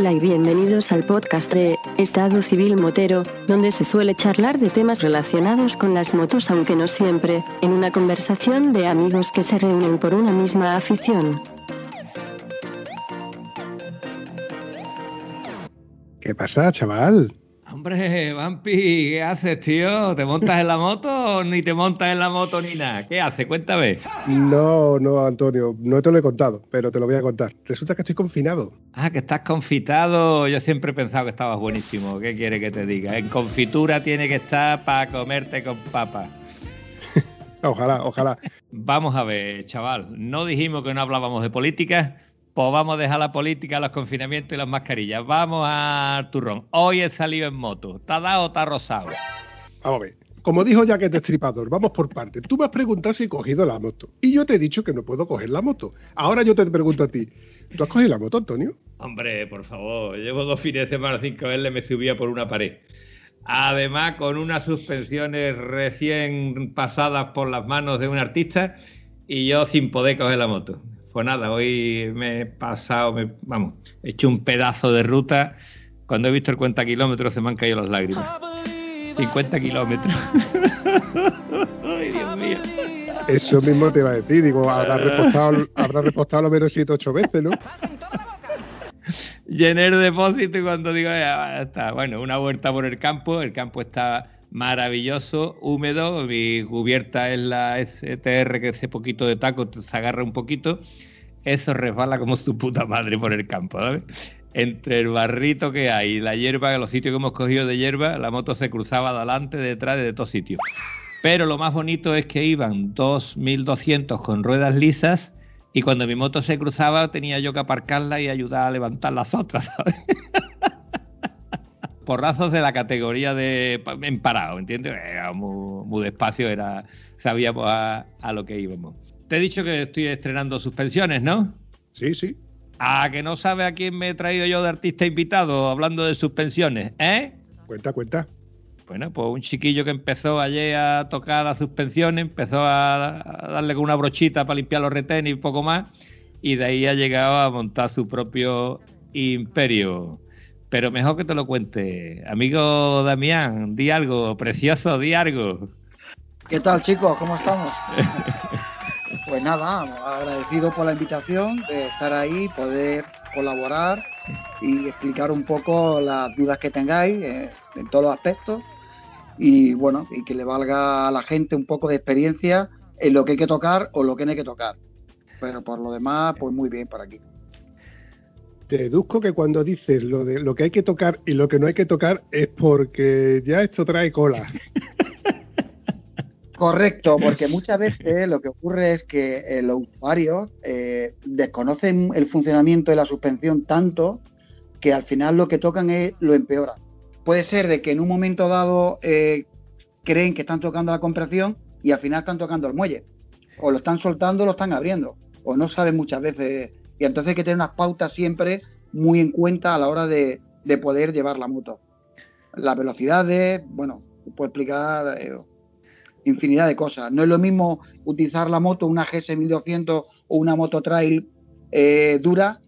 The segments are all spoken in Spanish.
Hola y bienvenidos al podcast de Estado Civil Motero, donde se suele charlar de temas relacionados con las motos, aunque no siempre, en una conversación de amigos que se reúnen por una misma afición. ¿Qué pasa, chaval? Hombre, Vampi, ¿qué haces, tío? ¿Te montas en la moto o ni te montas en la moto ni nada? ¿Qué haces? Cuéntame. No, no, Antonio, no te lo he contado, pero te lo voy a contar. Resulta que estoy confinado. Ah, que estás confitado. Yo siempre he pensado que estabas buenísimo. ¿Qué quiere que te diga? En confitura tiene que estar para comerte con papas. ojalá, ojalá. Vamos a ver, chaval. No dijimos que no hablábamos de política pues vamos a dejar la política, los confinamientos y las mascarillas. Vamos a turrón. Hoy he salido en moto. ¿Está dado o está rosado? Vamos a ver. Como dijo Jack el Destripador, vamos por partes. Tú me has preguntado si he cogido la moto. Y yo te he dicho que no puedo coger la moto. Ahora yo te pregunto a ti. ¿Tú has cogido la moto, Antonio? Hombre, por favor. Llevo dos fines de semana sin cogerle, me subía por una pared. Además, con unas suspensiones recién pasadas por las manos de un artista y yo sin poder coger la moto. Pues nada, hoy me he pasado, vamos, he hecho un pedazo de ruta. Cuando he visto el cuenta kilómetros se me han caído las lágrimas. 50 kilómetros. Ay, Dios mío. Eso mismo te iba a decir, digo, habrá repostado, habrá repostado lo menos 7 8 veces, ¿no? Llené el depósito y cuando digo, ya está, bueno, una vuelta por el campo, el campo está maravilloso, húmedo, mi cubierta es la STR que hace poquito de taco, se agarra un poquito, eso resbala como su puta madre por el campo, ¿sabes? Entre el barrito que hay y la hierba, los sitios que hemos cogido de hierba, la moto se cruzaba adelante, detrás, de todos sitios. Pero lo más bonito es que iban 2.200 con ruedas lisas y cuando mi moto se cruzaba tenía yo que aparcarla y ayudar a levantar las otras, ¿sabes? porrazos de la categoría de en parado, ¿entiendes? Era muy, despacio, era, sabíamos a, lo que íbamos. Te he dicho que estoy estrenando suspensiones, ¿no? Sí, sí. Ah, que no sabe a quién me he traído yo de artista invitado hablando de suspensiones, ¿eh? Cuenta, cuenta. Bueno, pues un chiquillo que empezó ayer a tocar las suspensiones, empezó a, darle con una brochita para limpiar los retenes y poco más, y de ahí ha llegado a montar su propio imperio pero mejor que te lo cuente. Amigo Damián, di algo, precioso, di algo. ¿Qué tal, chicos? ¿Cómo estamos? pues nada, agradecido por la invitación de estar ahí, poder colaborar y explicar un poco las dudas que tengáis eh, en todos los aspectos y bueno, y que le valga a la gente un poco de experiencia en lo que hay que tocar o lo que no hay que tocar. Pero por lo demás, pues muy bien por aquí deduzco que cuando dices lo de lo que hay que tocar y lo que no hay que tocar es porque ya esto trae cola. Correcto, porque muchas veces lo que ocurre es que eh, los usuarios eh, desconocen el funcionamiento de la suspensión tanto que al final lo que tocan es lo empeora. Puede ser de que en un momento dado eh, creen que están tocando la compresión y al final están tocando el muelle. O lo están soltando lo están abriendo. O no saben muchas veces y entonces hay que tener unas pautas siempre muy en cuenta a la hora de, poder llevar la moto. Las velocidades, bueno, puedo explicar eh, infinidad de cosas. No es lo mismo utilizar la moto, una GS 1200 o una moto trail eh, dura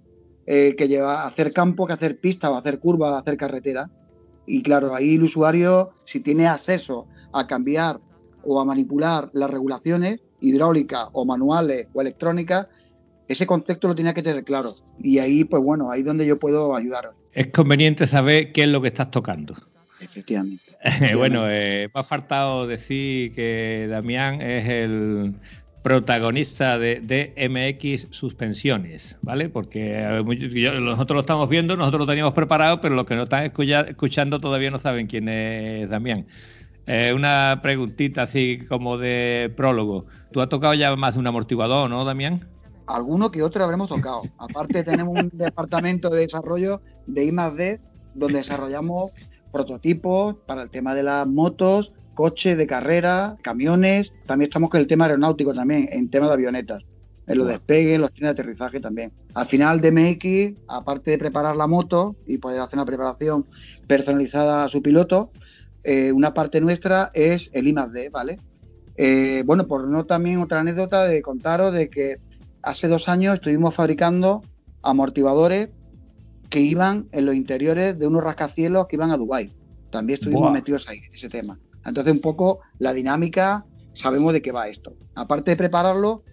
eh, que lleva a hacer campo, que hacer pista o hacer curva, hacer carretera. Y claro, ahí el usuario, si tiene acceso a cambiar o a manipular las regulaciones hidráulicas o manuales o electrónicas, ese contexto lo tenía que tener claro. Y ahí, pues bueno, ahí es donde yo puedo ayudar. Es conveniente saber qué es lo que estás tocando. Efectivamente. bueno, eh, me ha faltado decir que Damián es el protagonista de, DMX Suspensiones, ¿vale? Porque nosotros lo estamos viendo, nosotros lo teníamos preparado, pero los que nos están escuchando todavía no saben quién es Damián. Eh, una preguntita así como de prólogo. ¿Tú has tocado ya más de un amortiguador, no, Damián? Alguno que otro habremos tocado. Aparte tenemos un departamento de desarrollo de I+D donde desarrollamos prototipos para el tema de las motos, coches de carrera, camiones. También estamos con el tema aeronáutico también, en tema de avionetas. En los despegues, los trenes de aterrizaje también. Al final, DMX, aparte de preparar la moto y poder hacer una preparación personalizada a su piloto, eh, una parte nuestra es el I+D, ¿vale? Eh, bueno, por no también otra anécdota de contaros de que hace dos años estuvimos fabricando amortiguadores que iban en los interiores de unos rascacielos que iban a Dubái. También estuvimos metidos ahí, en ese tema. Entonces, un poco la dinámica, sabemos de qué va esto. Aparte de prepararlo,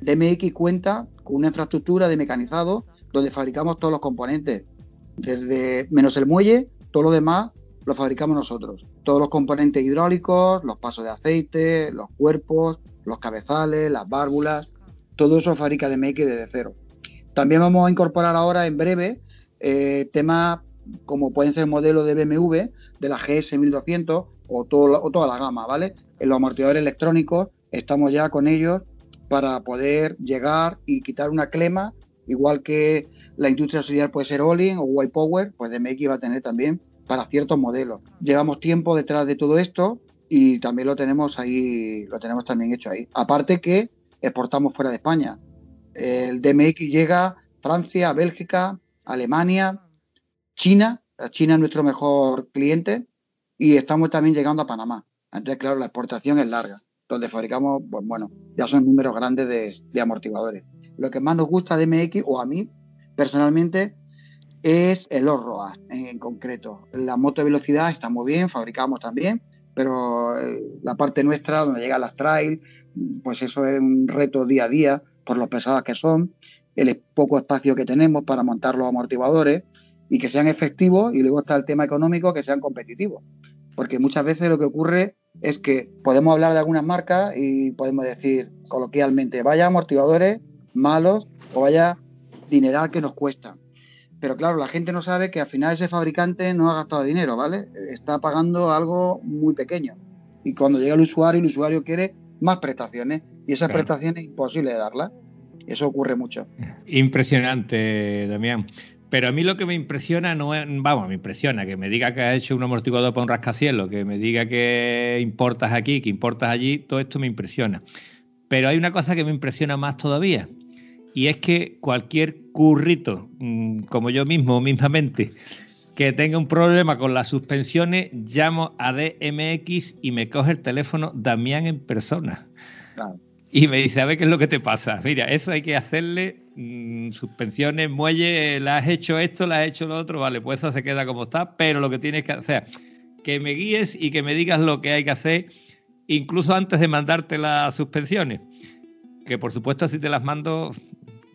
DMX cuenta con una infraestructura de mecanizado donde fabricamos todos los componentes, desde menos el muelle, todo lo demás lo fabricamos nosotros. Todos los componentes hidráulicos, los pasos de aceite, los cuerpos, los cabezales, las válvulas, todo eso fabrica DMX desde cero. También vamos a incorporar ahora en breve eh, temas como pueden ser modelos de BMW, de la GS 1200 o, todo, o toda la gama, ¿vale? En los amortiguadores electrónicos estamos ya con ellos para poder llegar y quitar una clema, igual que la industria auxiliar puede ser Olin o White Power, pues DMX va a tener también para ciertos modelos. Llevamos tiempo detrás de todo esto y también lo tenemos ahí, lo tenemos también hecho ahí. Aparte que exportamos fuera de España. El DMX llega a Francia, Bélgica, Alemania, China. China es nuestro mejor cliente y estamos también llegando a Panamá. Entonces, claro, la exportación es larga. Donde fabricamos, pues bueno, ya son números grandes de, amortiguadores. Lo que más nos gusta de MX, o a mí personalmente, es el ROAS en, concreto. La moto de velocidad está muy bien, fabricamos también, pero eh, la parte nuestra, donde llegan las trail, pues eso es un reto día a día por lo pesadas que son, el poco espacio que tenemos para montar los amortiguadores y que sean efectivos y luego está el tema económico, que sean competitivos. Porque muchas veces lo que ocurre es que podemos hablar de algunas marcas y podemos decir coloquialmente, vaya amortiguadores malos o vaya dineral que nos cuesta. Pero claro, la gente no sabe que al final ese fabricante no ha gastado dinero, ¿vale? Está pagando algo muy pequeño. Y cuando llega el usuario, el usuario quiere más prestaciones y esas prestaciones es imposible de darlas. Eso ocurre mucho. Impresionante, Damián. Pero a mí lo que me impresiona no es, vamos, me impresiona que me diga que has hecho un amortiguador para un rascacielos, que me diga que importas aquí, que importas allí, todo esto me impresiona. Pero hay una cosa que me impresiona más todavía, y es que cualquier currito, mm, como yo mismo, mismamente, que tenga un problema con las suspensiones, llamo a DMX y me coge el teléfono Damián en persona. Y me dice, a ver qué es lo que te pasa. Mira, eso hay que hacerle Mm, suspensiones, muelle, la has hecho esto, la has hecho lo otro, vale, pues eso se queda como está, pero lo que tienes que hacer, que me guíes y que me digas lo que hay que hacer, incluso antes de mandarte las suspensiones, que por supuesto si te las mando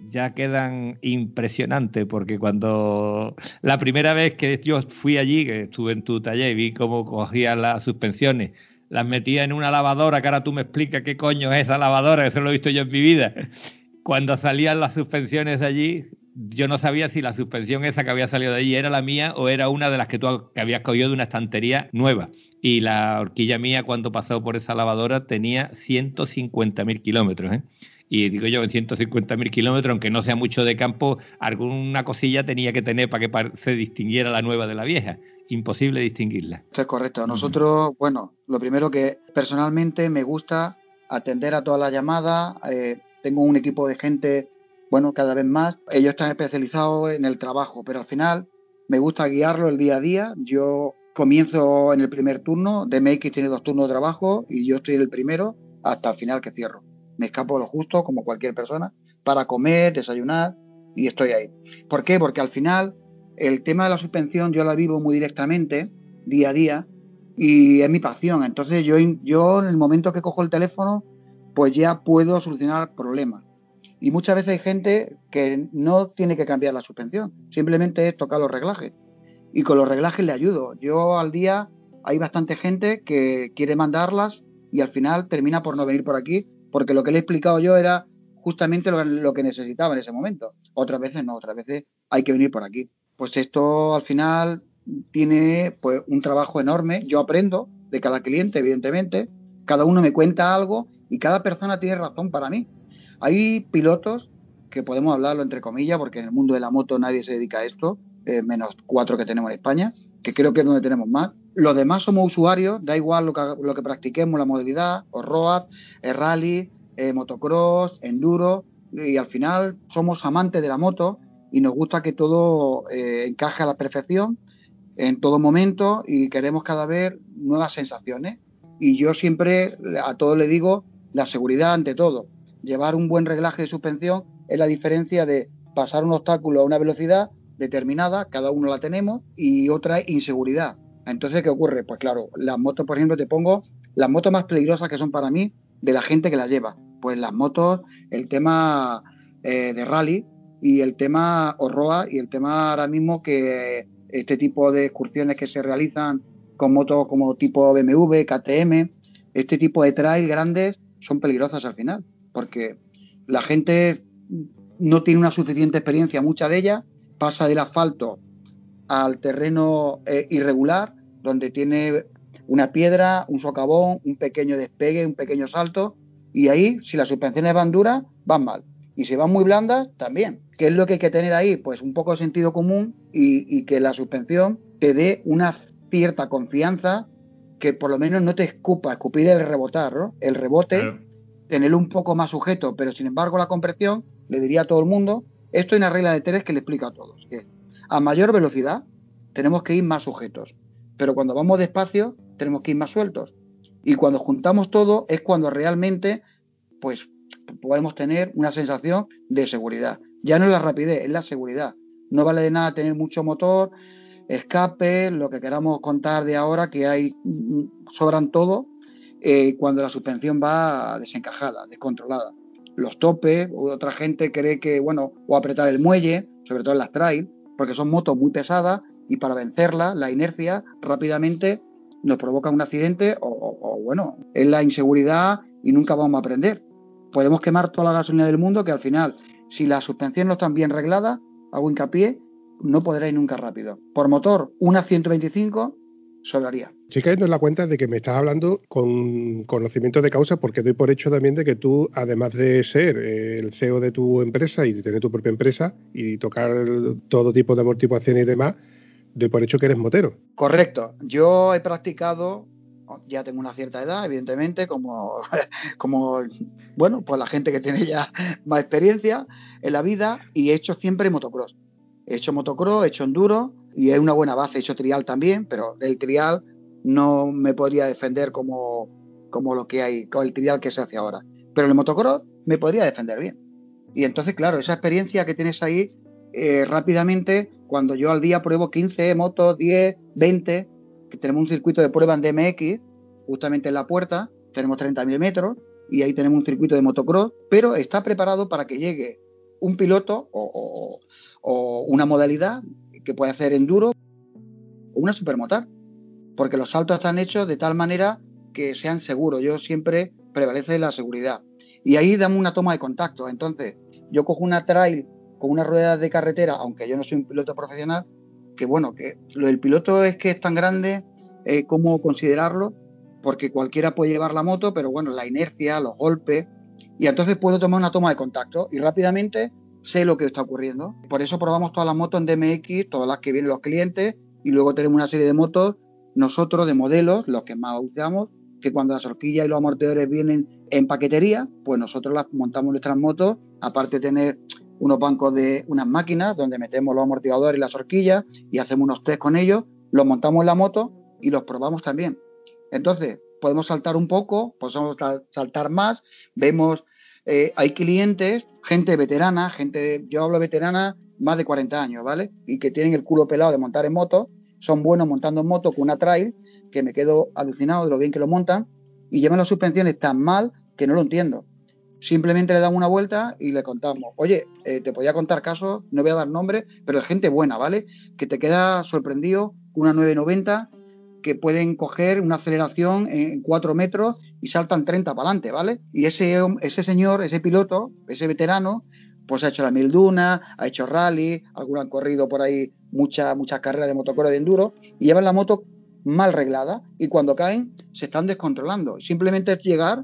ya quedan impresionantes, porque cuando la primera vez que yo fui allí, que estuve en tu taller y vi cómo cogías las suspensiones, las metía en una lavadora, que ahora tú me explicas qué coño es esa lavadora, eso lo he visto yo en mi vida cuando salían las suspensiones de allí, yo no sabía si la suspensión esa que había salido de allí era la mía o era una de las que tú habías cogido de una estantería nueva. Y la horquilla mía, cuando pasó por esa lavadora, tenía 150.000 kilómetros. ¿eh? Y digo yo, en 150.000 kilómetros, aunque no sea mucho de campo, alguna cosilla tenía que tener para que se distinguiera la nueva de la vieja. Imposible distinguirla. Eso es correcto. Nosotros, bueno, lo primero que personalmente me gusta atender a todas las llamadas, eh, tengo un equipo de gente, bueno, cada vez más. Ellos están especializados en el trabajo, pero al final me gusta guiarlo el día a día. Yo comienzo en el primer turno, DMX tiene dos turnos de trabajo y yo estoy en el primero hasta el final que cierro. Me escapo lo justo, como cualquier persona, para comer, desayunar y estoy ahí. ¿Por qué? Porque al final el tema de la suspensión yo la vivo muy directamente, día a día, y es mi pasión. Entonces yo, yo en el momento que cojo el teléfono pues ya puedo solucionar problemas. Y muchas veces hay gente que no tiene que cambiar la suspensión, simplemente es tocar los reglajes. Y con los reglajes le ayudo. Yo al día hay bastante gente que quiere mandarlas y al final termina por no venir por aquí, porque lo que le he explicado yo era justamente lo, que necesitaba en ese momento. Otras veces no, otras veces hay que venir por aquí. Pues esto al final tiene pues un trabajo enorme. Yo aprendo de cada cliente, evidentemente. Cada uno me cuenta algo y cada persona tiene razón para mí. Hay pilotos que podemos hablarlo entre comillas, porque en el mundo de la moto nadie se dedica a esto, eh, menos cuatro que tenemos en España, que creo que es donde tenemos más. Los demás somos usuarios, da igual lo que, practiquemos, la modalidad, o road, rally, motocross, enduro, y al final somos amantes de la moto y nos gusta que todo eh, encaje a la perfección en todo momento y queremos cada vez nuevas sensaciones. Y yo siempre a todos le digo la seguridad ante todo. Llevar un buen reglaje de suspensión es la diferencia de pasar un obstáculo a una velocidad determinada, cada uno la tenemos, y otra inseguridad. Entonces, ¿qué ocurre? Pues claro, las motos, por ejemplo, te pongo las motos más peligrosas que son para mí de la gente que las lleva. Pues las motos, el tema eh, de rally y el tema Orroa y el tema ahora mismo que este tipo de excursiones que se realizan con motos como tipo BMW, KTM, este tipo de trail grandes son peligrosas al final, porque la gente no tiene una suficiente experiencia, mucha de ellas pasa del asfalto al terreno eh, irregular, donde tiene una piedra, un socavón, un pequeño despegue, un pequeño salto, y ahí, si las suspensiones van duras, van mal. Y si van muy blandas, también. ¿Qué es lo que hay que tener ahí? Pues un poco de sentido común y, que la suspensión te dé una cierta confianza que por lo menos no te escupa, escupir el rebotar, ¿no? El rebote, tenerlo un poco más sujeto, pero sin embargo la compresión, le diría a todo el mundo, esto es una regla de tres que le explica a todos, que a mayor velocidad tenemos que ir más sujetos, pero cuando vamos despacio tenemos que ir más sueltos. Y cuando juntamos todo es cuando realmente pues podemos tener una sensación de seguridad. Ya no es la rapidez, es la seguridad. No vale de nada tener mucho motor, escape, lo que queramos contar de ahora, que hay mm, sobran todo eh, cuando la suspensión va desencajada, descontrolada. Los topes, otra gente cree que, bueno, o apretar el muelle, sobre todo en las trail, porque son motos muy pesadas y para vencerla, la inercia rápidamente nos provoca un accidente o, bueno, es la inseguridad y nunca vamos a aprender. Podemos quemar toda la gasolina del mundo que al final, si la suspensión no está bien reglada, hago hincapié, no podrá ir nunca rápido. Por motor, una 125 sobraría. Estoy cayendo en la cuenta de que me estás hablando con conocimiento de causa porque doy por hecho también de que tú, además de ser el CEO de tu empresa y de tener tu propia empresa y tocar todo tipo de amortiguación y demás, doy por hecho que eres motero. Correcto. Yo he practicado, ya tengo una cierta edad, evidentemente, como, como bueno, pues la gente que tiene ya más experiencia en la vida y he hecho siempre motocross. He hecho motocross, he hecho enduro y es una buena base. He hecho trial también, pero el trial no me podría defender como, como lo que hay, con el trial que se hace ahora. Pero el motocross me podría defender bien. Y entonces, claro, esa experiencia que tienes ahí, eh, rápidamente, cuando yo al día pruebo 15 motos, 10, 20, que tenemos un circuito de prueba en DMX, justamente en la puerta, tenemos 30.000 metros, y ahí tenemos un circuito de motocross, pero está preparado para que llegue un piloto o, o una modalidad que puede hacer enduro o una supermotar, porque los saltos están hechos de tal manera que sean seguros. Yo siempre prevalece la seguridad. Y ahí damos una toma de contacto. Entonces, yo cojo una trail con una rueda de carretera, aunque yo no soy un piloto profesional, que bueno, que lo del piloto es que es tan grande, eh, cómo considerarlo, porque cualquiera puede llevar la moto, pero bueno, la inercia, los golpes, y entonces puedo tomar una toma de contacto y rápidamente sé lo que está ocurriendo. Por eso probamos todas las motos en DMX, todas las que vienen los clientes, y luego tenemos una serie de motos, nosotros de modelos, los que más usamos, que cuando las horquillas y los amortiguadores vienen en paquetería, pues nosotros las montamos nuestras motos, aparte de tener unos bancos de unas máquinas donde metemos los amortiguadores y las horquillas y hacemos unos test con ellos, los montamos en la moto y los probamos también. Entonces, podemos saltar un poco, podemos saltar más, vemos eh, hay clientes, gente veterana, gente, yo hablo veterana, más de 40 años, ¿vale? Y que tienen el culo pelado de montar en moto, son buenos montando en moto con una trail, que me quedo alucinado de lo bien que lo montan, y llevan las suspensiones tan mal que no lo entiendo. Simplemente le damos una vuelta y le contamos, oye, eh, te podía contar casos, no voy a dar nombres, pero de gente buena, ¿vale? Que te queda sorprendido una 990 que pueden coger una aceleración en 4 metros y saltan 30 para adelante, ¿vale? Y ese, ese señor, ese piloto, ese veterano, pues ha hecho la mil duna, ha hecho rally, algunos han corrido por ahí muchas muchas carreras de motocross de enduro y llevan la moto mal reglada y cuando caen se están descontrolando. Simplemente es llegar,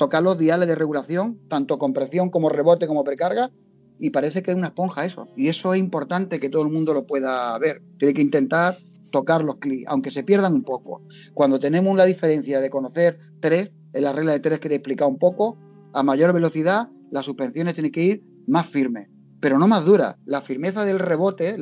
tocar los diales de regulación, tanto compresión como rebote como precarga, y parece que es una esponja eso. Y eso es importante que todo el mundo lo pueda ver. Tiene que intentar tocar los clics, aunque se pierdan un poco. Cuando tenemos la diferencia de conocer tres, en la regla de tres que te he explicado un poco, a mayor velocidad las suspensiones tienen que ir más firmes, pero no más duras. La firmeza del rebote,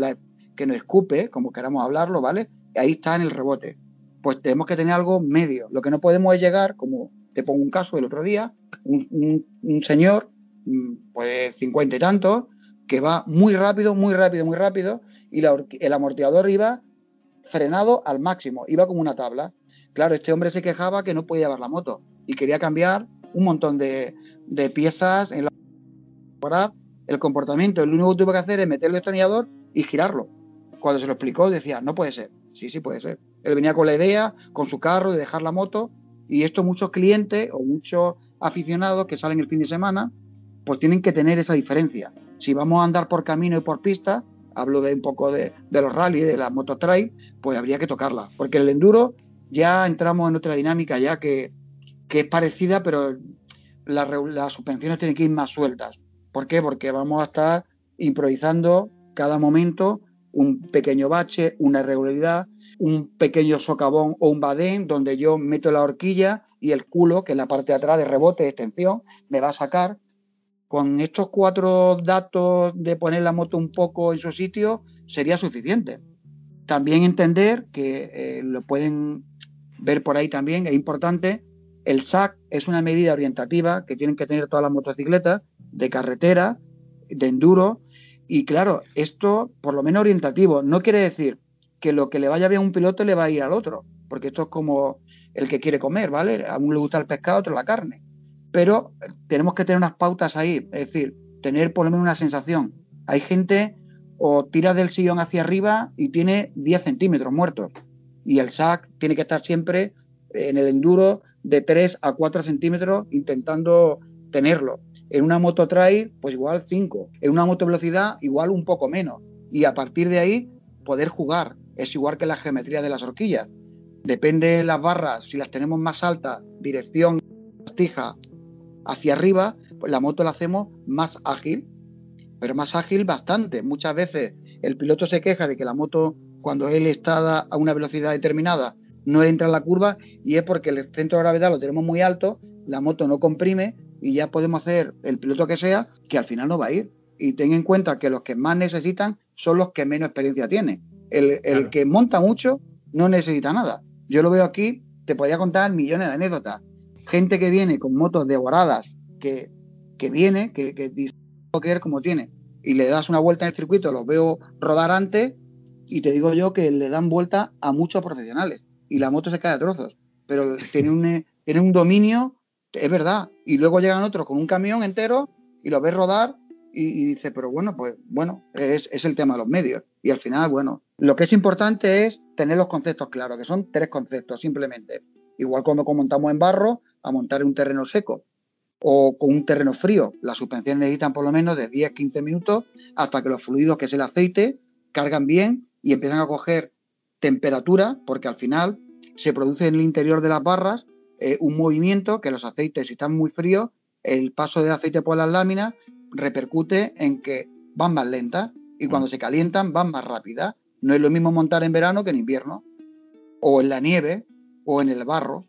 que nos escupe, como queramos hablarlo, ¿vale? Ahí está en el rebote. Pues tenemos que tener algo medio. Lo que no podemos es llegar, como te pongo un caso el otro día, un, un señor, mm, pues cincuenta y tantos, que va muy rápido, muy rápido, muy rápido, y el amortiguador iba frenado al máximo, iba como una tabla. Claro, este hombre se quejaba que no podía llevar la moto y quería cambiar un montón de, piezas en la el comportamiento. Lo único que tuve que hacer es meter el destornillador y girarlo. Cuando se lo explicó, decía, no puede ser. Sí, sí puede ser. Él venía con la idea, con su carro, de dejar la moto, y esto muchos clientes o muchos aficionados que salen el fin de semana, pues tienen que tener esa diferencia. Si vamos a andar por camino y por pista, hablo de un poco de, los rally, de la moto trail, pues habría que tocarla. Porque el enduro ya entramos en otra dinámica ya que, es parecida, pero las suspensiones tienen que ir más sueltas. ¿Por qué? Porque vamos a estar improvisando cada momento un pequeño bache, una irregularidad, un pequeño socavón o un badén donde yo meto la horquilla y el culo, que es la parte de atrás de rebote, de extensión, me va a sacar. Con estos cuatro datos de poner la moto un poco en su sitio sería suficiente. También entender que eh, lo pueden ver por ahí también, es importante, el SAC es una medida orientativa que tienen que tener todas las motocicletas de carretera, de enduro, y claro, esto por lo menos orientativo, no quiere decir que lo que le vaya bien a un piloto le va a ir al otro, porque esto es como el que quiere comer, ¿vale? A uno le gusta el pescado, a otro la carne. Pero tenemos que tener unas pautas ahí, es decir, tener por lo menos una sensación. Hay gente o tira del sillón hacia arriba y tiene 10 centímetros muertos. Y el SAC tiene que estar siempre en el enduro de 3 a 4 centímetros intentando tenerlo. En una moto trail, pues igual 5. En una moto velocidad, igual un poco menos. Y a partir de ahí, poder jugar. Es igual que la geometría de las horquillas. Depende de las barras, si las tenemos más altas, dirección, tija hacia arriba, pues la moto la hacemos más ágil, pero más ágil bastante. Muchas veces el piloto se queja de que la moto, cuando él está a una velocidad determinada, no entra en la curva y es porque el centro de gravedad lo tenemos muy alto, la moto no comprime y ya podemos hacer el piloto que sea, que al final no va a ir. Y ten en cuenta que los que más necesitan son los que menos experiencia tienen. El, que monta mucho no necesita nada. Yo lo veo aquí, te podría contar millones de anécdotas. Gente que viene con motos devoradas, que, que viene, que, que dice, no creer como tiene, y le das una vuelta en el circuito, los veo rodar antes, y te digo yo que le dan vuelta a muchos profesionales, y la moto se cae a trozos, pero tiene un, tiene un dominio, es verdad, y luego llegan otros con un camión entero y los ves rodar y, dice, pero bueno, pues bueno, es, es, el tema de los medios. Y al final, bueno, lo que es importante es tener los conceptos claros, que son tres conceptos simplemente. Igual como montamos en barro, a montar en un terreno seco o con un terreno frío. Las suspensiones necesitan por lo menos de 10-15 minutos hasta que los fluidos, que es el aceite, cargan bien y empiezan a coger temperatura, porque al final se produce en el interior de las barras eh, un movimiento que los aceites, si están muy fríos, el paso del aceite por las láminas repercute en que van más lentas y cuando mm. se calientan van más rápidas. No es lo mismo montar en verano que en invierno, o en la nieve, o en el barro.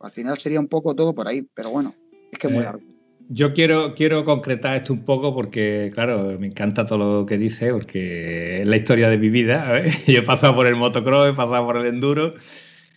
Al final sería un poco todo por ahí, pero bueno, es que es muy eh, largo. Yo quiero, quiero concretar esto un poco porque, claro, me encanta todo lo que dice, porque es la historia de mi vida. Yo he pasado por el motocross, he pasado por el enduro,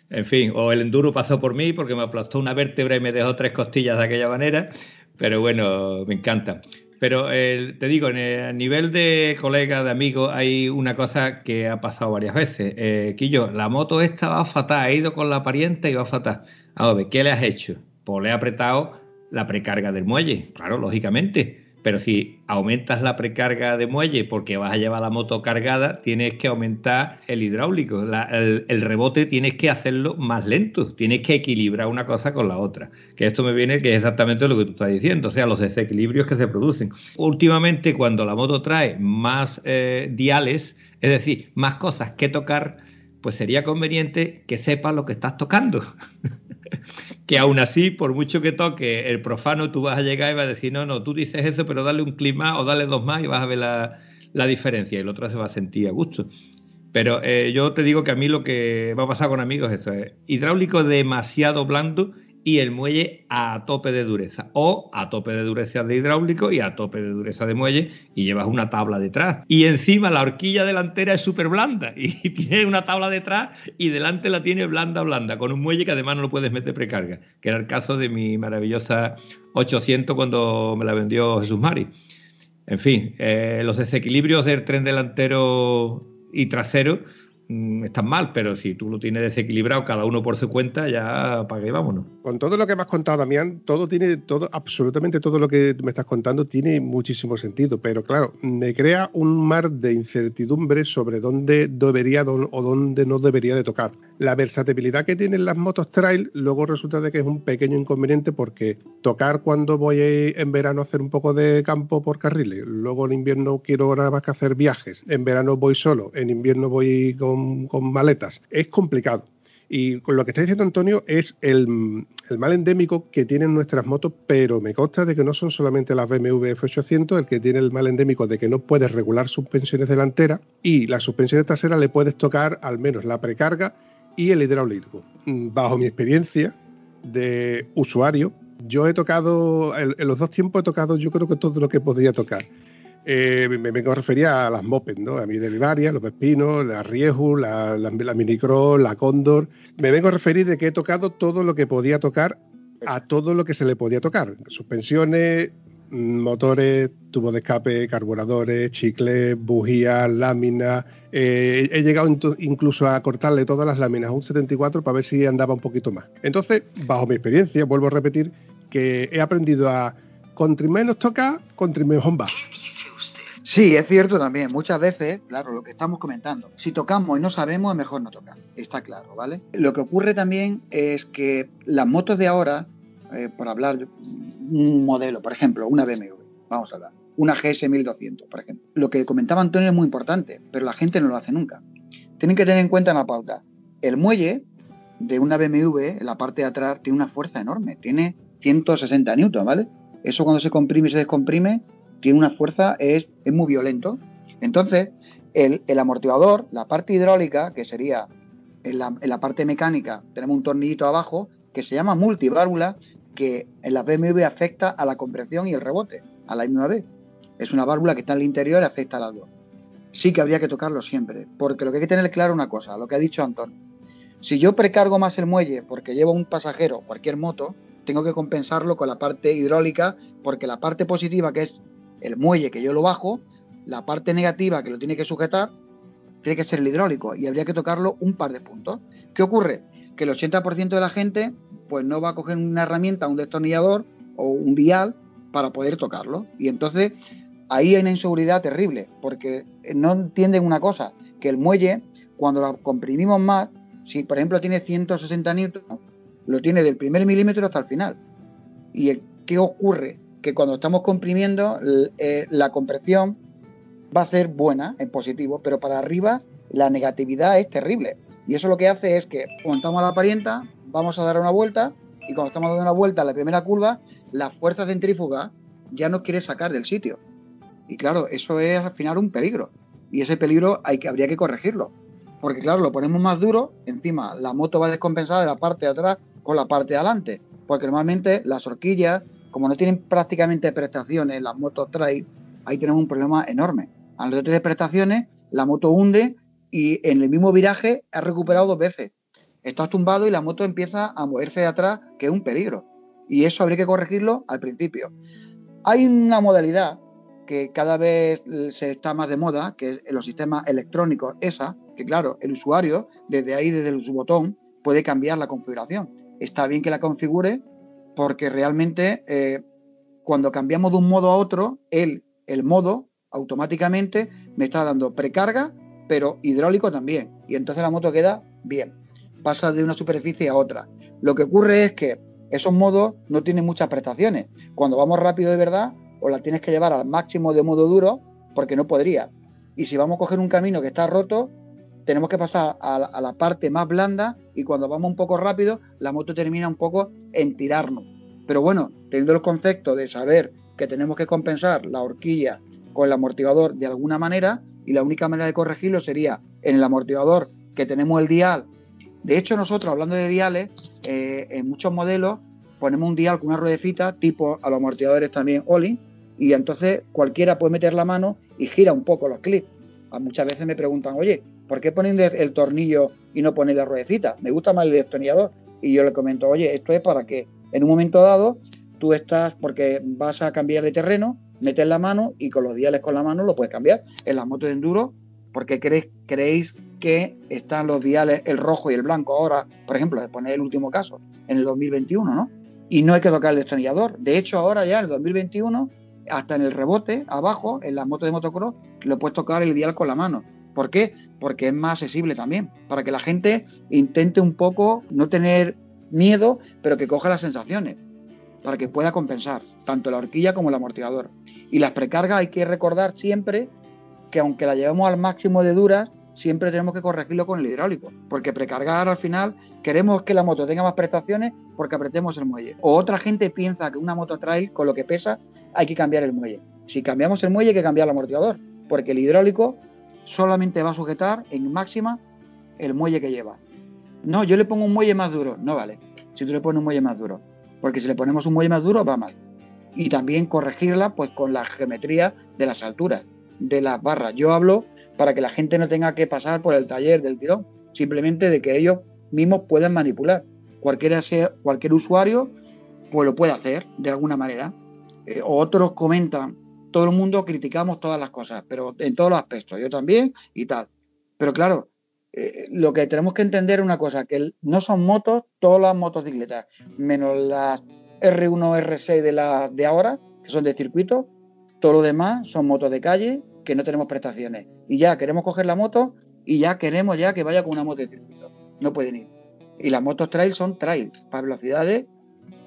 en fin, o el enduro pasó por mí porque me aplastó una vértebra y me dejó tres costillas de aquella manera, pero bueno, me encanta. Pero eh, te digo, a nivel de colega, de amigos, hay una cosa que ha pasado varias veces. Eh, Quillo, la moto esta va fatal, ha ido con la pariente y va fatal. A ver, ¿qué le has hecho? Pues le he apretado la precarga del muelle, claro, lógicamente. Pero si aumentas la precarga de muelle porque vas a llevar la moto cargada, tienes que aumentar el hidráulico. el, rebote tienes que hacerlo más lento. Tienes que equilibrar una cosa con la otra. Que esto me viene que es exactamente lo que tú estás diciendo, o sea, los desequilibrios que se producen. Últimamente, cuando la moto trae más eh, diales, es decir, más cosas que tocar, pues sería conveniente que sepas lo que estás tocando. que aún así, por mucho que toque el profano, tú vas a llegar y vas a decir, no, no, tú dices eso, pero dale un clima o dale dos más y vas a ver la, diferencia y el otro se va a sentir a gusto. Pero eh, yo te digo que a mí lo que va a pasar con amigos es eso, es hidráulico demasiado blando y el muelle a tope de dureza o a tope de dureza de hidráulico y a tope de dureza de muelle y llevas una tabla detrás. Y encima la horquilla delantera es súper blanda y tiene una tabla detrás y delante la tiene blanda, blanda, con un muelle que además no lo puedes meter precarga, que era el caso de mi maravillosa 800 cuando me la vendió Jesús Mari. En fin, eh, los desequilibrios del tren delantero y trasero Mm, están mal, pero si tú lo tienes desequilibrado cada uno por su cuenta, ya para qué vámonos. Con todo lo que me has contado, Damián, todo tiene, todo, absolutamente todo lo que me estás contando tiene muchísimo sentido, pero claro, me crea un mar de incertidumbre sobre dónde debería o dónde no debería de tocar. La versatilidad que tienen las motos trail luego resulta de que es un pequeño inconveniente porque tocar cuando voy en verano a hacer un poco de campo por carriles, luego en invierno quiero nada más que hacer viajes, en verano voy solo, en invierno voy con con, maletas. Es complicado. Y con lo que está diciendo Antonio es el, mal endémico que tienen nuestras motos, pero me consta de que no son solamente las BMW F800 el que tiene el mal endémico de que no puedes regular suspensiones delanteras y las suspensiones traseras le puedes tocar al menos la precarga y el hidráulico. Mm, bajo mi experiencia de usuario, yo he tocado, en, los dos tiempos he tocado yo creo que todo lo que podría tocar. Eh, me vengo a referir a las moped, ¿no? A mí de varias, los Pepinos, la Rieju, la, la, la Minicross, la Cóndor. Me vengo a referir de que he tocado todo lo que podía tocar a todo lo que se le podía tocar. Suspensiones, motores, tubos de escape, carburadores, chicles, bujías, láminas. Eh, he llegado incluso a cortarle todas las láminas a un 74 para ver si andaba un poquito más. Entonces, bajo mi experiencia, vuelvo a repetir que he aprendido a contra menos toca, contra menos bomba. Sí, es cierto también. Muchas veces, claro, lo que estamos comentando, si tocamos y no sabemos, es mejor no tocar. Está claro, ¿vale? Lo que ocurre también es que las motos de ahora, eh, por hablar un modelo, por ejemplo, una BMW, vamos a hablar, una GS 1200, por ejemplo. Lo que comentaba Antonio es muy importante, pero la gente no lo hace nunca. Tienen que tener en cuenta una pauta. El muelle de una BMW, en la parte de atrás, tiene una fuerza enorme, tiene 160 newton, ¿vale? Eso cuando se comprime y se descomprime tiene una fuerza, es, es muy violento. Entonces, el, amortiguador, la parte hidráulica, que sería en la, parte mecánica, tenemos un tornillito abajo que se llama multiválvula, que en la BMW afecta a la compresión y el rebote a la misma vez. Es una válvula que está en el interior y afecta a las dos. Sí que habría que tocarlo siempre, porque lo que hay que tener claro una cosa, lo que ha dicho Antonio. Si yo precargo más el muelle porque llevo un pasajero, cualquier moto, tengo que compensarlo con la parte hidráulica, porque la parte positiva, que es el muelle que yo lo bajo, la parte negativa que lo tiene que sujetar, tiene que ser el hidráulico y habría que tocarlo un par de puntos. ¿Qué ocurre? Que el 80% de la gente pues no va a coger una herramienta, un destornillador o un dial para poder tocarlo. Y entonces ahí hay una inseguridad terrible, porque no entienden una cosa, que el muelle, cuando lo comprimimos más, si por ejemplo tiene 160 newton, lo tiene del primer milímetro hasta el final. ¿Y qué ocurre? Que cuando estamos comprimiendo, eh, la compresión va a ser buena, en positivo, pero para arriba la negatividad es terrible. Y eso lo que hace es que montamos la parienta, vamos a dar una vuelta, y cuando estamos dando una vuelta a la primera curva, la fuerza centrífuga ya nos quiere sacar del sitio. Y claro, eso es al final un peligro. Y ese peligro hay que, habría que corregirlo. Porque claro, lo ponemos más duro, encima la moto va descompensada de la parte de atrás con la parte de adelante, porque normalmente las horquillas, como no tienen prácticamente prestaciones, las motos trail, ahí tenemos un problema enorme. Al no tener prestaciones, la moto hunde y en el mismo viraje ha recuperado dos veces. Estás tumbado y la moto empieza a moverse de atrás, que es un peligro. Y eso habría que corregirlo al principio. Hay una modalidad que cada vez se está más de moda, que es los sistemas electrónicos, esa, que claro, el usuario, desde ahí, desde su botón, puede cambiar la configuración está bien que la configure porque realmente eh, cuando cambiamos de un modo a otro, el, el modo automáticamente me está dando precarga, pero hidráulico también. Y entonces la moto queda bien. Pasa de una superficie a otra. Lo que ocurre es que esos modos no tienen muchas prestaciones. Cuando vamos rápido de verdad, o la tienes que llevar al máximo de modo duro, porque no podría. Y si vamos a coger un camino que está roto, tenemos que pasar a la, parte más blanda y cuando vamos un poco rápido, la moto termina un poco en tirarnos. Pero bueno, teniendo el concepto de saber que tenemos que compensar la horquilla con el amortiguador de alguna manera, y la única manera de corregirlo sería en el amortiguador que tenemos el dial. De hecho, nosotros, hablando de diales, eh, en muchos modelos ponemos un dial con una ruedecita, tipo a los amortiguadores también Oli, y entonces cualquiera puede meter la mano y gira un poco los clips. Muchas veces me preguntan, oye, ¿por qué ponen el tornillo y no ponen la ruedecita? Me gusta más el destornillador. Y yo le comento, oye, esto es para que en un momento dado tú estás, porque vas a cambiar de terreno metes la mano y con los diales con la mano lo puedes cambiar. En las motos de enduro, porque creéis, creéis que están los diales, el rojo y el blanco ahora, por ejemplo, de poner el último caso, en el 2021, ¿no? Y no hay que tocar el destornillador. De hecho, ahora ya en el 2021, hasta en el rebote, abajo, en las motos de motocross, lo puedes tocar el dial con la mano. ¿Por qué? Porque es más accesible también, para que la gente intente un poco no tener miedo, pero que coja las sensaciones, para que pueda compensar tanto la horquilla como el amortiguador. Y las precargas hay que recordar siempre que aunque la llevemos al máximo de duras, siempre tenemos que corregirlo con el hidráulico, porque precargar al final queremos que la moto tenga más prestaciones porque apretemos el muelle. O otra gente piensa que una moto trail con lo que pesa hay que cambiar el muelle. Si cambiamos el muelle hay que cambiar el amortiguador, porque el hidráulico solamente va a sujetar en máxima el muelle que lleva. No, yo le pongo un muelle más duro, no vale. Si tú le pones un muelle más duro, porque si le ponemos un muelle más duro va mal. Y también corregirla pues con la geometría de las alturas de las barras. Yo hablo para que la gente no tenga que pasar por el taller del tirón, simplemente de que ellos mismos puedan manipular. Cualquiera sea, cualquier usuario pues lo puede hacer de alguna manera. Eh, otros comentan, todo el mundo criticamos todas las cosas, pero en todos los aspectos, yo también y tal. Pero claro, eh, lo que tenemos que entender es una cosa, que no son motos, todas las motocicletas, menos las R1, R6 de, la, de ahora, que son de circuito, todo lo demás son motos de calle que no tenemos prestaciones. Y ya queremos coger la moto y ya queremos ya que vaya con una moto de circuito. No pueden ir. Y las motos trail son trail, para velocidades,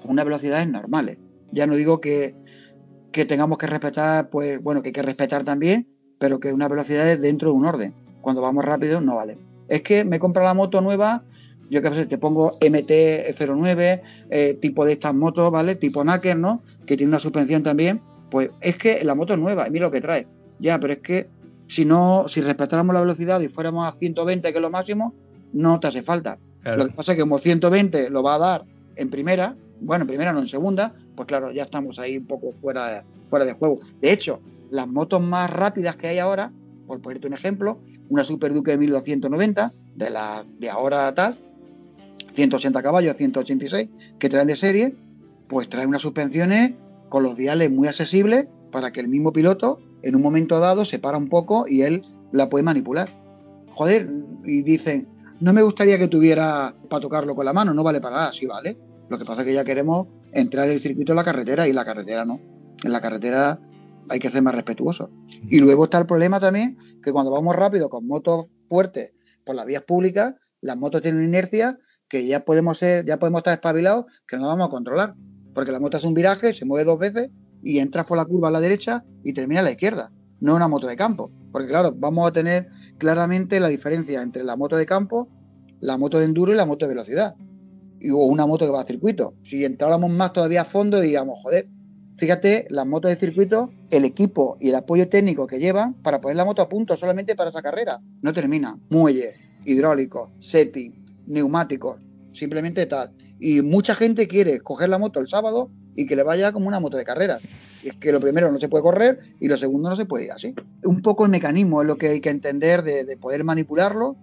unas velocidades normales. Ya no digo que, que tengamos que respetar, pues bueno, que hay que respetar también, pero que una velocidad es dentro de un orden. Cuando vamos rápido no vale. Es que me compra la moto nueva, yo qué sé, te pongo MT-09, eh, tipo de estas motos, ¿vale? Tipo Nacker, ¿no? Que tiene una suspensión también. Pues es que la moto es nueva y mira lo que trae. Ya, pero es que si no, si respetáramos la velocidad y fuéramos a 120, que es lo máximo, no te hace falta. Lo que pasa es que como 120 lo va a dar en primera, bueno, en primera no en segunda, pues claro, ya estamos ahí un poco fuera de, fuera de juego. De hecho, las motos más rápidas que hay ahora, por ponerte un ejemplo, una Super Duke de 1290, de la de ahora tal, 180 caballos, 186, que traen de serie, pues trae unas suspensiones con los diales muy accesibles para que el mismo piloto en un momento dado se para un poco y él la puede manipular. Joder, y dicen, no me gustaría que tuviera para tocarlo con la mano, no vale para nada, sí vale. Lo que pasa es que ya queremos entrar en el circuito de la carretera y la carretera no. En la carretera hay que ser más respetuoso. Y luego está el problema también que cuando vamos rápido con motos fuertes por las vías públicas, las motos tienen inercia que ya podemos ser, ya podemos estar espabilados que no vamos a controlar. Porque la moto es un viraje, se mueve dos veces y entras por la curva a la derecha y termina a la izquierda, no una moto de campo. Porque claro, vamos a tener claramente la diferencia entre la moto de campo, la moto de enduro y la moto de velocidad. Y, o una moto que va a circuito. Si entráramos más todavía a fondo, diríamos, joder, fíjate, las motos de circuito, el equipo y el apoyo técnico que llevan para poner la moto a punto solamente para esa carrera. No termina. Muelles, hidráulicos, setting, neumáticos, simplemente tal. Y mucha gente quiere coger la moto el sábado y que le vaya como una moto de carreras. Y es que lo primero no se puede correr y lo segundo no se puede ir así. Un poco el mecanismo es lo que hay que entender de, poder manipularlo,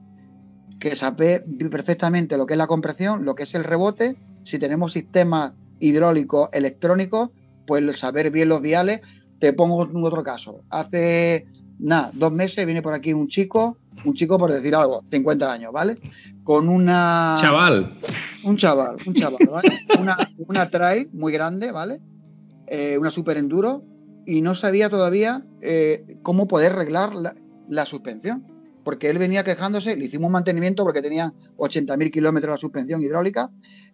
que saber perfectamente lo que es la compresión, lo que es el rebote. Si tenemos sistemas hidráulicos electrónicos, pues saber bien los diales. Te pongo otro caso. Hace nada, dos meses viene por aquí un chico, un chico por decir algo, 50 años, ¿vale? Con una... Chaval. Un chaval, un chaval, ¿vale? Una, una trail muy grande, ¿vale? Eh, una super enduro y no sabía todavía eh, cómo poder arreglar la, suspensión. Porque él venía quejándose, le hicimos un mantenimiento porque tenía 80.000 kilómetros la suspensión hidráulica,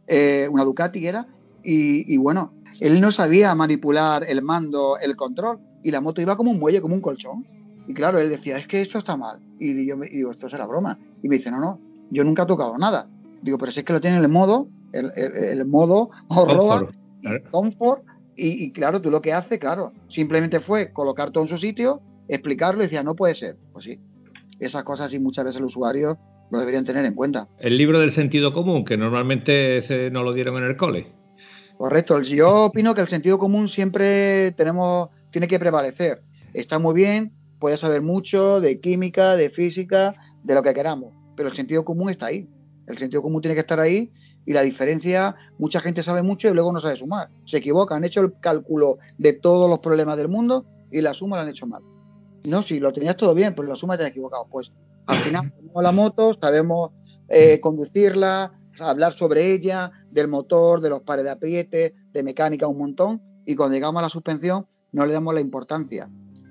eh, una Ducati era, y, y, bueno, él no sabía manipular el mando, el control, y la moto iba como un muelle, como un colchón. Y claro, él decía, es que esto está mal. Y yo me digo, esto será broma. Y me dice, no, no, yo nunca he tocado nada. Digo, pero si es que lo tiene en el modo, el, el, modo horror, confort. Y, y, claro, tú lo que haces, claro, simplemente fue colocar todo en su sitio, explicarlo y decía, no puede ser. Pues sí, esas cosas y muchas veces el usuario lo deberían tener en cuenta. El libro del sentido común, que normalmente se, no lo dieron en el cole. Correcto, yo opino que el sentido común siempre tenemos, tiene que prevalecer. Está muy bien, puede saber mucho de química, de física, de lo que queramos, pero el sentido común está ahí. El sentido común tiene que estar ahí y la diferencia, mucha gente sabe mucho y luego no sabe sumar. Se equivoca, han hecho el cálculo de todos los problemas del mundo y la suma la han hecho mal. No, si lo tenías todo bien, pero la suma te has equivocado. Pues al final tenemos la moto, sabemos eh, conducirla, hablar sobre ella, del motor, de los pares de apriete, de mecánica, un montón, y cuando llegamos a la suspensión no le damos la importancia,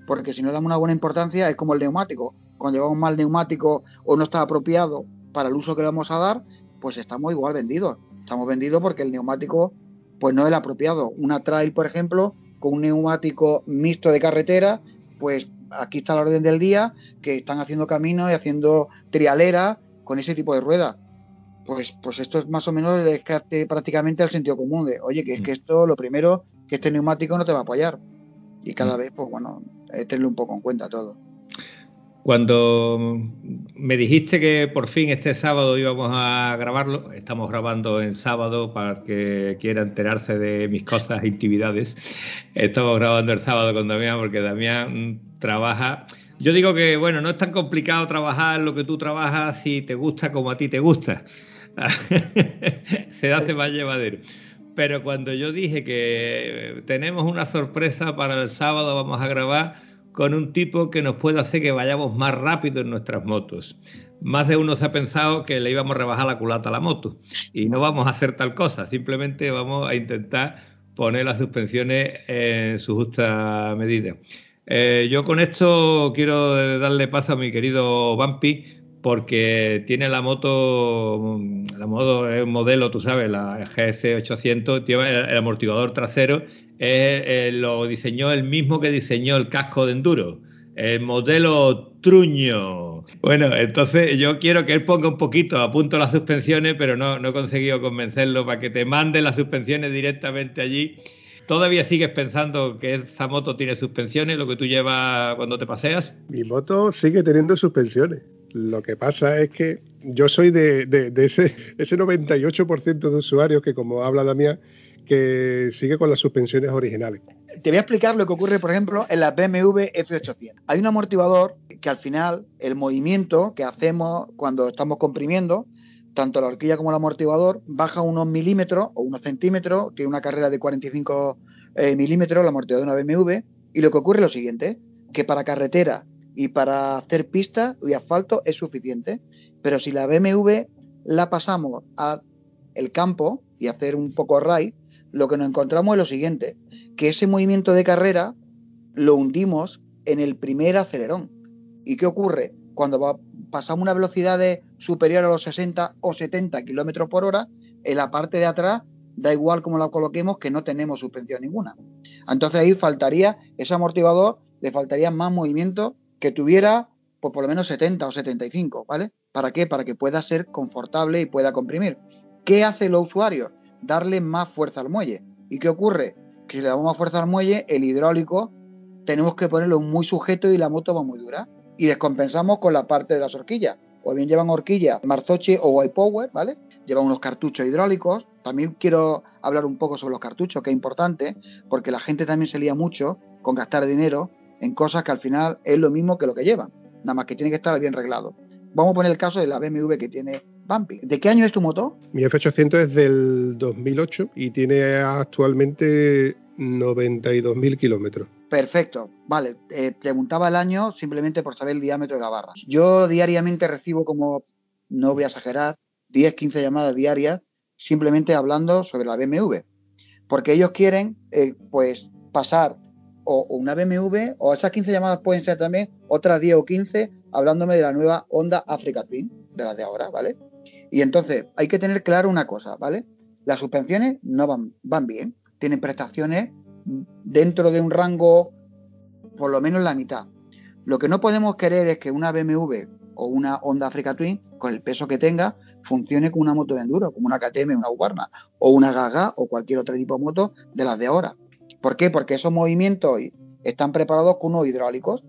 porque si no damos una buena importancia es como el neumático, cuando llevamos mal neumático o no está apropiado para el uso que le vamos a dar, pues estamos igual vendidos. Estamos vendidos porque el neumático pues no es el apropiado. Una trail, por ejemplo, con un neumático mixto de carretera, pues aquí está la orden del día, que están haciendo camino y haciendo trialera con ese tipo de ruedas. Pues, pues esto es más o menos el descarte prácticamente al sentido común de, oye, que es que mm. esto, lo primero, que este neumático no te va a apoyar. Y cada mm. vez, pues bueno, tenerlo un poco en cuenta todo. Cuando me dijiste que por fin este sábado íbamos a grabarlo, estamos grabando en sábado para que quiera enterarse de mis cosas intimidades. Estamos grabando el sábado con Damián porque Damián trabaja. Yo digo que, bueno, no es tan complicado trabajar lo que tú trabajas si te gusta como a ti te gusta. Se hace más llevadero. Pero cuando yo dije que tenemos una sorpresa para el sábado, vamos a grabar con un tipo que nos pueda hacer que vayamos más rápido en nuestras motos. Más de uno se ha pensado que le íbamos a rebajar la culata a la moto y no vamos a hacer tal cosa, simplemente vamos a intentar poner las suspensiones en su justa medida. Eh, yo con esto quiero darle paso a mi querido Bumpy porque tiene la moto, la moto es un modelo, tú sabes, la GS 800, tiene el amortiguador trasero eh, lo diseñó el mismo que diseñó el casco de enduro, el modelo Truño. Bueno, entonces yo quiero que él ponga un poquito a punto las suspensiones, pero no, no he conseguido convencerlo para que te mande las suspensiones directamente allí. ¿Todavía sigues pensando que esa moto tiene suspensiones, lo que tú llevas cuando te paseas? Mi moto sigue teniendo suspensiones. Lo que pasa es que yo soy de, ese, ese 98% de usuarios que, como habla la mía, que sigue con las suspensiones originales. Te voy a explicar lo que ocurre, por ejemplo, en la BMW F800. Hay un amortiguador que al final el movimiento que hacemos cuando estamos comprimiendo, tanto la horquilla como el amortiguador, baja unos milímetros o unos centímetros, tiene una carrera de 45 eh, milímetros el amortiguador de una BMW, y lo que ocurre es lo siguiente, que para carretera y para hacer pistas y asfalto es suficiente, pero si la BMW la pasamos a el campo y hacer un poco ray, lo que nos encontramos es lo siguiente, que ese movimiento de carrera lo hundimos en el primer acelerón. ¿Y qué ocurre? Cuando pasamos una velocidad superior a los 60 o 70 kilómetros por hora, en la parte de atrás, da igual cómo la coloquemos, que no tenemos suspensión ninguna. Entonces ahí faltaría, ese amortiguador, le faltaría más movimiento que tuviera pues, por lo menos 70 o 75, ¿vale? ¿Para qué? Para que pueda ser confortable y pueda comprimir. ¿Qué hace el usuario? darle más fuerza al muelle. ¿Y qué ocurre? Que si le damos más fuerza al muelle, el hidráulico tenemos que ponerlo muy sujeto y la moto va muy dura. Y descompensamos con la parte de las horquillas. O bien llevan horquilla Marzoche o White Power, ¿vale? Llevan unos cartuchos hidráulicos. También quiero hablar un poco sobre los cartuchos, que es importante, porque la gente también se lía mucho con gastar dinero en cosas que al final es lo mismo que lo que llevan. Nada más que tiene que estar bien reglado. Vamos a poner el caso de la BMW que tiene ¿De qué año es tu moto? Mi F800 es del 2008 y tiene actualmente 92.000 kilómetros. Perfecto, vale. Eh, preguntaba el año simplemente por saber el diámetro de la barra. Yo diariamente recibo como, no voy a exagerar, 10, 15 llamadas diarias simplemente hablando sobre la BMW. Porque ellos quieren, eh, pues, pasar o, una BMW, o esas 15 llamadas pueden ser también otras 10 o 15 hablándome de la nueva Honda Africa Twin, de las de ahora, ¿vale? Y entonces hay que tener claro una cosa, ¿vale? Las suspensiones no van, van bien, tienen prestaciones dentro de un rango por lo menos la mitad. Lo que no podemos querer es que una BMW o una Honda Africa Twin, con el peso que tenga, funcione como una moto de enduro, como una KTM, una Ubarna, o una Gaga o cualquier otro tipo de moto de las de ahora. ¿Por qué? Porque esos movimientos están preparados con unos hidráulicos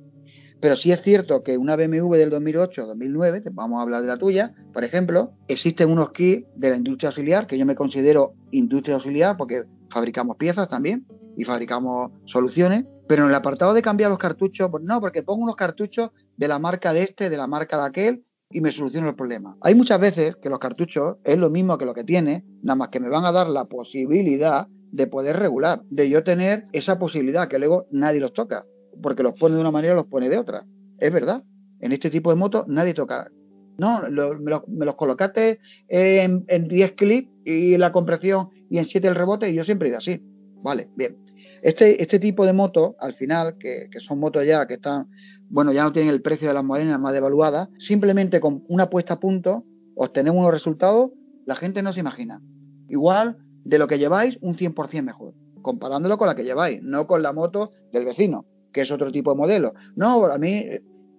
pero sí es cierto que una BMW del 2008 2009, vamos a hablar de la tuya, por ejemplo, existen unos kits de la industria auxiliar, que yo me considero industria auxiliar porque fabricamos piezas también y fabricamos soluciones, pero en el apartado de cambiar los cartuchos, pues no, porque pongo unos cartuchos de la marca de este, de la marca de aquel, y me soluciona el problema. Hay muchas veces que los cartuchos es lo mismo que lo que tiene, nada más que me van a dar la posibilidad de poder regular, de yo tener esa posibilidad que luego nadie los toca, porque los pone de una manera los pone de otra. Es verdad. En este tipo de motos nadie toca. No, me, los colocaste en, 10 clips y la compresión y en 7 el rebote y yo siempre he así. Vale, bien. Este, este tipo de motos, al final, que, que, son motos ya que están, bueno, ya no tienen el precio de las modernas más devaluadas, simplemente con una puesta a punto obtenemos unos resultados, la gente no se imagina. Igual de lo que lleváis, un 100% mejor, comparándolo con la que lleváis, no con la moto del vecino, que es otro tipo de modelo. No, a mí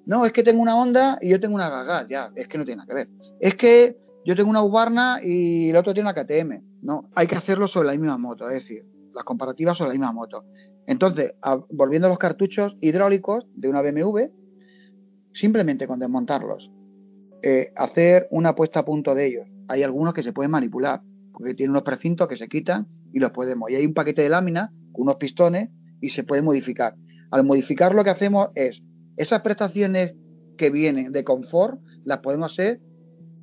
no, es que tengo una Honda y yo tengo una Gaga, ya, es que no tiene nada que ver. Es que yo tengo una Husqvarna y el otro tiene una KTM. No, hay que hacerlo sobre la misma moto, es decir, las comparativas sobre la misma moto. Entonces, volviendo a los cartuchos hidráulicos de una BMW, simplemente con desmontarlos, eh, hacer una puesta a punto de ellos. Hay algunos que se pueden manipular, porque tienen unos precintos que se quitan y los podemos. Y hay un paquete de láminas con unos pistones y se puede modificar. Al modificar lo que hacemos es esas prestaciones que vienen de confort las podemos hacer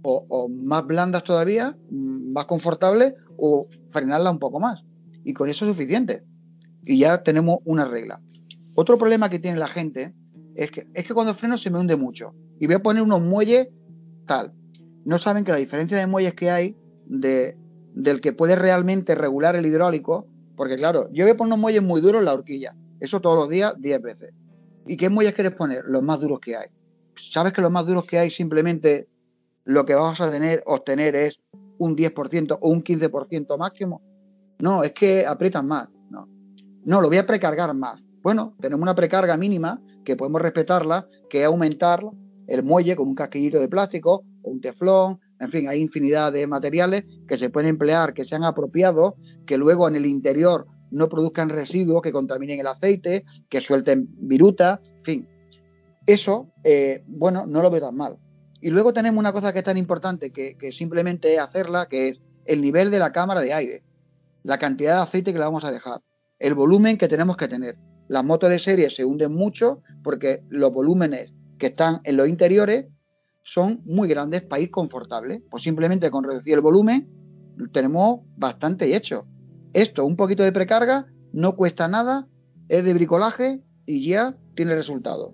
o, más blandas todavía, mm, más confortables o frenarla un poco más. Y con eso es suficiente. Y ya tenemos una regla. Otro problema que tiene la gente es que, es que cuando freno se me hunde mucho. Y voy a poner unos muelles tal. No saben que la diferencia de muelles que hay de, del que puede realmente regular el hidráulico, porque claro, yo voy a poner unos muelles muy duros en la horquilla. Eso todos los días, 10 veces. ¿Y qué muelles quieres poner? Los más duros que hay. ¿Sabes que los más duros que hay simplemente lo que vamos a tener, obtener es un 10% o un 15% máximo? No, es que aprietan más. No. no, lo voy a precargar más. Bueno, tenemos una precarga mínima que podemos respetarla, que es aumentar el muelle con un casquillito de plástico o un teflón, en fin, hay infinidad de materiales que se pueden emplear, que sean apropiados, que luego en el interior no produzcan residuos que contaminen el aceite, que suelten viruta, en fin. Eso, eh, bueno, no lo veo tan mal. Y luego tenemos una cosa que es tan importante que, simplemente es hacerla, que es el nivel de la cámara de aire, la cantidad de aceite que le vamos a dejar, el volumen que tenemos que tener. Las motos de serie se hunden mucho porque los volúmenes que están en los interiores son muy grandes para ir confortable. Pues simplemente con reducir el volumen tenemos bastante hecho. Esto, un poquito de precarga, no cuesta nada, es de bricolaje y ya tiene resultado.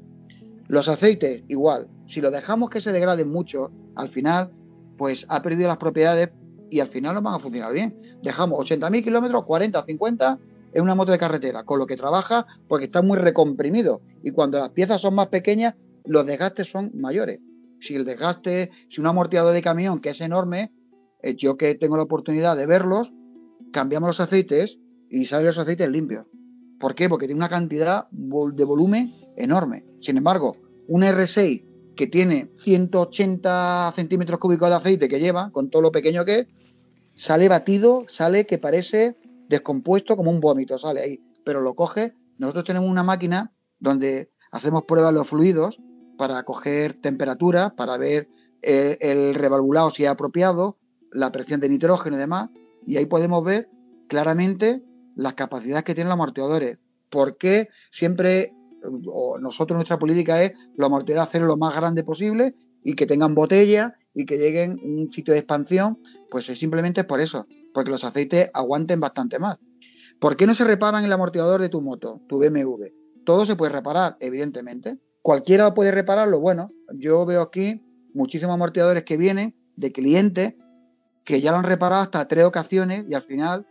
Los aceites, igual. Si lo dejamos que se degraden mucho, al final, pues ha perdido las propiedades y al final no van a funcionar bien. Dejamos 80.000 kilómetros, 40, 50 en una moto de carretera, con lo que trabaja porque está muy recomprimido. Y cuando las piezas son más pequeñas, los desgastes son mayores. Si el desgaste, si un amortiguador de camión que es enorme, eh, yo que tengo la oportunidad de verlos, cambiamos los aceites y salen los aceites limpios. ¿Por qué? Porque tiene una cantidad de volumen enorme. Sin embargo, un R6 que tiene 180 centímetros cúbicos de aceite que lleva, con todo lo pequeño que es, sale batido, sale que parece descompuesto como un vómito, sale ahí. Pero lo coge, nosotros tenemos una máquina donde hacemos pruebas de los fluidos para coger temperatura, para ver el, el revalvulado si es apropiado, la presión de nitrógeno y demás, y ahí podemos ver claramente las capacidades que tienen los amortiguadores. ¿Por qué siempre, o nosotros nuestra política es los amortiguadores hacerlo lo más grande posible y que tengan botella y que lleguen a un sitio de expansión? Pues es simplemente por eso, porque los aceites aguanten bastante más. ¿Por qué no se reparan el amortiguador de tu moto, tu BMW? Todo se puede reparar, evidentemente. Cualquiera puede repararlo. Bueno, yo veo aquí muchísimos amortiguadores que vienen de clientes que ya lo han reparado hasta tres ocasiones y al final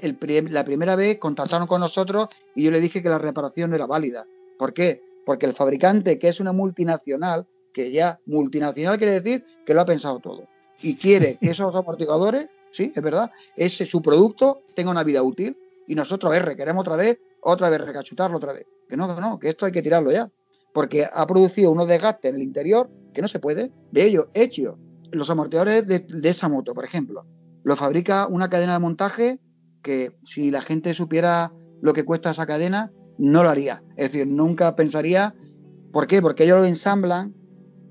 la primera vez contactaron con nosotros y yo le dije que la reparación no era válida. ¿Por qué? Porque el fabricante, que es una multinacional, que ya multinacional quiere decir que lo ha pensado todo y quiere que esos amortiguadores, sí, es verdad, ese su producto tenga una vida útil y nosotros a ver, requeremos otra vez, otra vez recachutarlo otra vez. Que no, que no, que esto hay que tirarlo ya. Porque ha producido unos desgastes en el interior que no se puede. De ello, hecho, los amortiguadores de, esa moto, por ejemplo, lo fabrica una cadena de montaje que si la gente supiera lo que cuesta esa cadena, no lo haría. Es decir, nunca pensaría, ¿por qué? Porque ellos lo ensamblan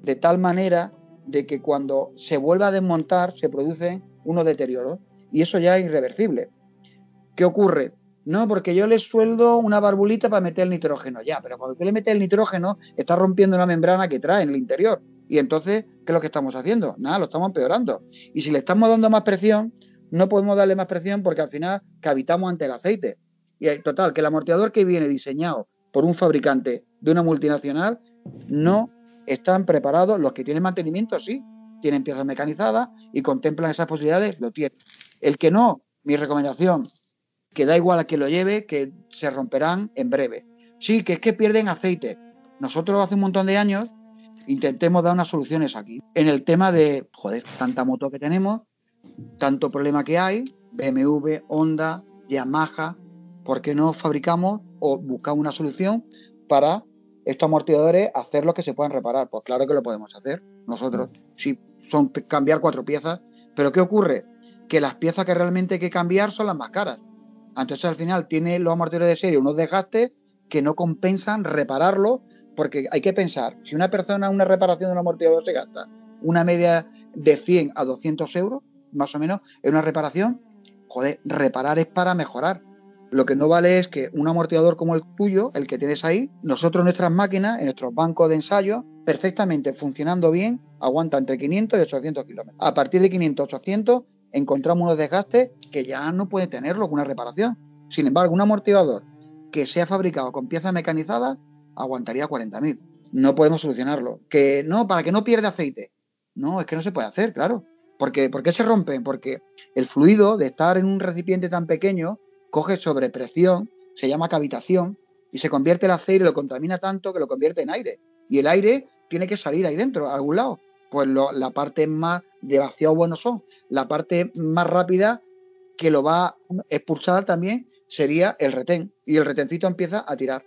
de tal manera de que cuando se vuelva a desmontar se producen unos deterioros y eso ya es irreversible. ¿Qué ocurre? No, porque yo le sueldo una barbulita para meter el nitrógeno, ya, pero cuando tú le metes el nitrógeno, está rompiendo una membrana que trae en el interior Y entonces, ¿qué es lo que estamos haciendo? Nada, lo estamos empeorando. Y si le estamos dando más presión, no podemos darle más presión porque al final habitamos ante el aceite. Y total, que el amortiguador que viene diseñado por un fabricante de una multinacional no están preparados. Los que tienen mantenimiento, sí, tienen piezas mecanizadas y contemplan esas posibilidades, lo tienen. El que no, mi recomendación, que da igual a quien lo lleve, que se romperán en breve. Sí, que es que pierden aceite. Nosotros hace un montón de años intentemos dar unas soluciones aquí. En el tema de, joder, tanta moto que tenemos, tanto problema que hay, BMW, Honda, Yamaha, ¿por qué no fabricamos o buscamos una solución para estos amortiguadores hacer lo que se puedan reparar? Pues claro que lo podemos hacer nosotros. Si son cambiar cuatro piezas, pero ¿qué ocurre? Que las piezas que realmente hay que cambiar son las más caras. Entonces al final tiene los amortiguadores de serie unos desgastes que no compensan repararlo, porque hay que pensar, si una persona una reparación de un amortiguador se gasta una media de 100 a 200 euros, más o menos, en una reparación, joder, reparar es para mejorar. Lo que no vale es que un amortiguador como el tuyo, el que tienes ahí, nosotros nuestras máquinas, en nuestros bancos de ensayo, perfectamente funcionando bien, aguanta entre 500 y 800 kilómetros. A partir de 500, 800, encontramos unos desgastes que ya no puede tenerlo con una reparación. Sin embargo, un amortiguador que sea fabricado con piezas mecanizadas aguantaría 40.000. No podemos solucionarlo. Que no, para que no pierda aceite. No, es que no se puede hacer, claro. Porque, ¿Por qué se rompen? Porque el fluido de estar en un recipiente tan pequeño coge sobrepresión, se llama cavitación, y se convierte el aceite lo contamina tanto que lo convierte en aire. Y el aire tiene que salir ahí dentro, a algún lado. Pues la parte más demasiado bueno son. La parte más rápida que lo va a expulsar también sería el retén. Y el retencito empieza a tirar.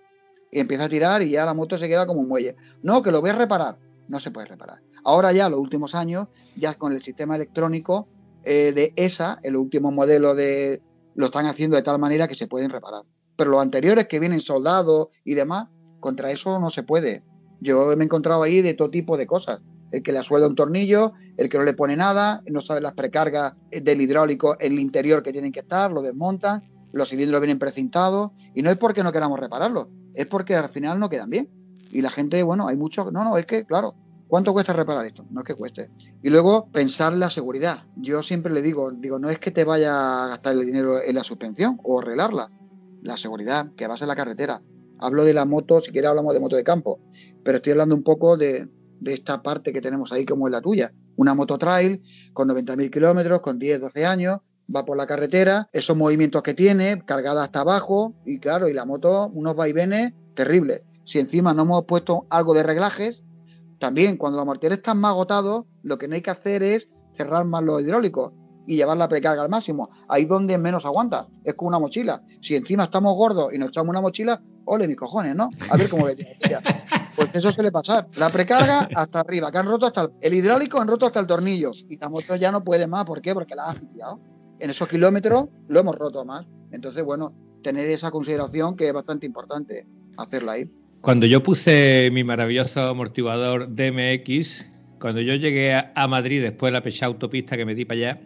Y empieza a tirar y ya la moto se queda como un muelle. No, que lo voy a reparar. No se puede reparar. Ahora ya, los últimos años, ya con el sistema electrónico eh, de ESA, el último modelo de... lo están haciendo de tal manera que se pueden reparar. Pero los anteriores que vienen soldados y demás, contra eso no se puede. Yo me he encontrado ahí de todo tipo de cosas. El que le suelda un tornillo, el que no le pone nada, no sabe las precargas del hidráulico en el interior que tienen que estar, lo desmontan los cilindros vienen precintados y no es porque no queramos repararlos, es porque al final no quedan bien. Y la gente, bueno, hay mucho, no, no, es que, claro, ¿cuánto cuesta reparar esto? No es que cueste. Y luego pensar la seguridad. Yo siempre le digo, digo, no es que te vaya a gastar el dinero en la suspensión o arreglarla, la seguridad, que vas en la carretera. Hablo de la moto, si quieres hablamos de moto de campo, pero estoy hablando un poco de, de esta parte que tenemos ahí como es la tuya. Una moto trail con 90.000 kilómetros, con 10, 12 años, va por la carretera, esos movimientos que tiene, cargada hasta abajo, y claro, y la moto, unos vaivenes terribles. Si encima no hemos puesto algo de reglajes, también cuando los mortales están más agotados, lo que no hay que hacer es cerrar más los hidráulicos y llevar la precarga al máximo. Ahí donde menos aguanta, es con una mochila. Si encima estamos gordos y nos echamos una mochila, ole mis cojones, ¿no? A ver cómo le Pues eso suele pasar. La precarga hasta arriba, que han roto hasta el, el hidráulico, han roto hasta el tornillo. Y la moto ya no puede más. ¿Por qué? Porque la han pillado en esos kilómetros lo hemos roto más. Entonces, bueno, tener esa consideración que es bastante importante hacerla ahí. Cuando yo puse mi maravilloso amortiguador DMX, cuando yo llegué a Madrid después de la pecha autopista que me di para allá,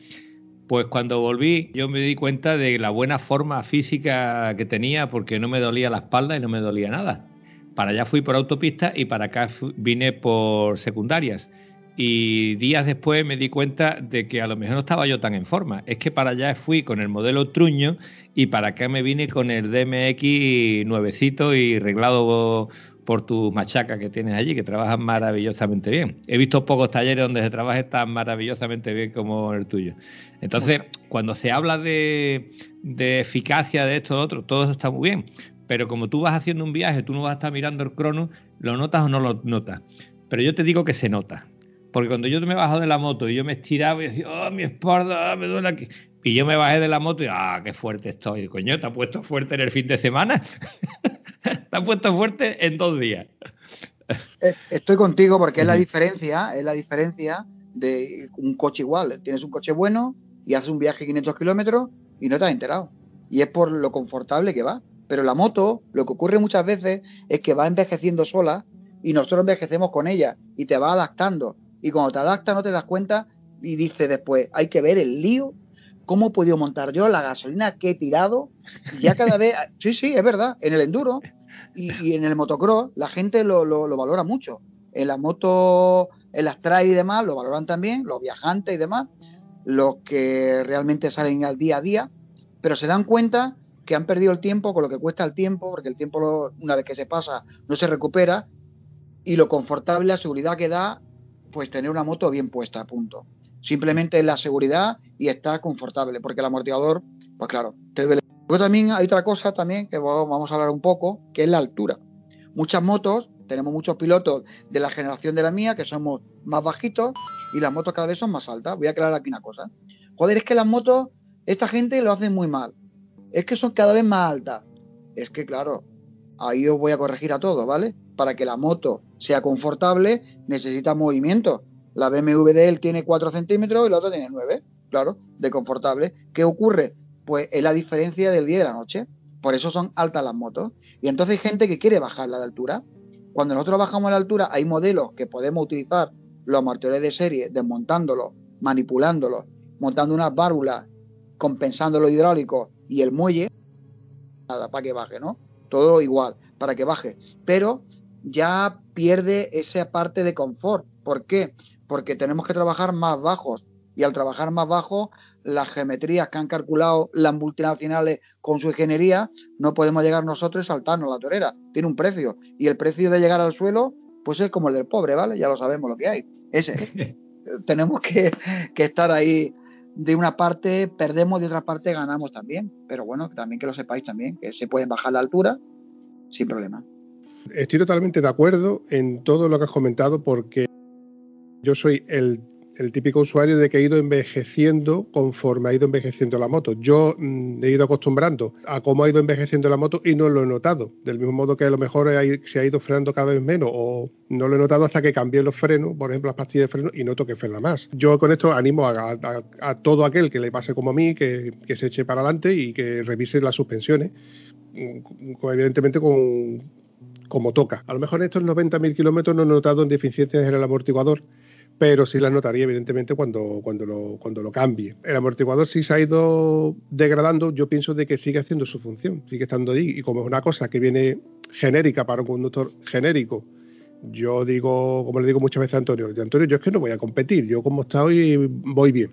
pues cuando volví yo me di cuenta de la buena forma física que tenía porque no me dolía la espalda y no me dolía nada. Para allá fui por autopista y para acá vine por secundarias. Y días después me di cuenta de que a lo mejor no estaba yo tan en forma. Es que para allá fui con el modelo Truño y para acá me vine con el DMX nuevecito y reglado por tu machaca que tienes allí, que trabajan maravillosamente bien. He visto pocos talleres donde se trabaje tan maravillosamente bien como el tuyo. Entonces, cuando se habla de, de eficacia de esto, otro, todo eso está muy bien. Pero como tú vas haciendo un viaje, tú no vas a estar mirando el crono, ¿lo notas o no lo notas? Pero yo te digo que se nota. Porque cuando yo me bajo de la moto y yo me estiraba y decía, oh, mi espalda, me duele aquí. Y yo me bajé de la moto y, ah, qué fuerte estoy. Coño, ¿te has puesto fuerte en el fin de semana? ¿Te has puesto fuerte en dos días? Eh, estoy contigo porque es la diferencia, es la diferencia de un coche igual. Tienes un coche bueno y haces un viaje de 500 kilómetros y no te has enterado. Y es por lo confortable que va. Pero la moto, lo que ocurre muchas veces es que va envejeciendo sola y nosotros envejecemos con ella y te va adaptando y cuando te adaptas no te das cuenta y dices después, hay que ver el lío, cómo he podido montar yo la gasolina que he tirado. ya cada vez, sí, sí, es verdad, en el enduro y, en el motocross la gente lo, valora mucho. En la moto en las trail y demás lo valoran también, los viajantes y demás, los que realmente salen al día a día, pero se dan cuenta que han perdido el tiempo con lo que cuesta el tiempo, porque el tiempo una vez que se pasa no se recupera, y lo confortable, la seguridad que da, pues tener una moto bien puesta, punto. Simplemente la seguridad y está confortable, porque el amortiguador, pues claro, te duele. Luego también hay otra cosa también que vamos a hablar un poco, que es la altura. Muchas motos, tenemos muchos pilotos de la generación de la mía que somos más bajitos y las motos cada vez son más altas. Voy a aclarar aquí una cosa. Joder, es que las motos, esta gente lo hace muy mal. Es que son cada vez más altas. Es que, claro, ahí os voy a corregir a todos, ¿vale? Para que la moto sea confortable, necesita movimiento. La BMW de él tiene 4 centímetros y la otra tiene 9, claro, de confortable. ¿Qué ocurre? Pues es la diferencia del día y de la noche. Por eso son altas las motos. Y entonces hay gente que quiere bajarla de altura. Cuando nosotros bajamos la altura, hay modelos que podemos utilizar los amortiguadores de serie, desmontándolos, manipulándolos, montando unas válvulas, compensando los hidráulicos y el muelle, nada, para que baje, ¿no? Todo igual, para que baje. Pero ya pierde esa parte de confort. ¿Por qué? Porque tenemos que trabajar más bajos. Y al trabajar más bajo, las geometrías que han calculado las multinacionales con su ingeniería, no podemos llegar nosotros y saltarnos la torera. Tiene un precio. Y el precio de llegar al suelo, pues es como el del pobre, ¿vale? Ya lo sabemos lo que hay. Ese. Tenemos que, que estar ahí de una parte perdemos, de otra parte ganamos también. Pero bueno, también que lo sepáis también, que se pueden bajar la altura sin problema. Estoy totalmente de acuerdo en todo lo que has comentado porque yo soy el, típico usuario de que he ido envejeciendo conforme ha ido envejeciendo la moto. Yo mm, he ido acostumbrando a cómo ha ido envejeciendo la moto y no lo he notado. Del mismo modo que a lo mejor se ha ido frenando cada vez menos o no lo he notado hasta que cambié los frenos, por ejemplo las pastillas de freno, y noto que frena más. Yo con esto animo a, todo aquel que le pase como a mí, que, se eche para adelante y que revise las suspensiones mm, evidentemente con, como toca. A lo mejor en estos 90.000 kilómetros no he notado en deficiencias en el amortiguador, pero sí las notaría evidentemente cuando, cuando, lo, cuando lo cambie. El amortiguador sí se ha ido degradando, yo pienso de que sigue haciendo su función, sigue estando ahí y como es una cosa que viene genérica para un conductor genérico, yo digo, como le digo muchas veces a Antonio, Antonio, yo es que no voy a competir, yo como estoy voy bien.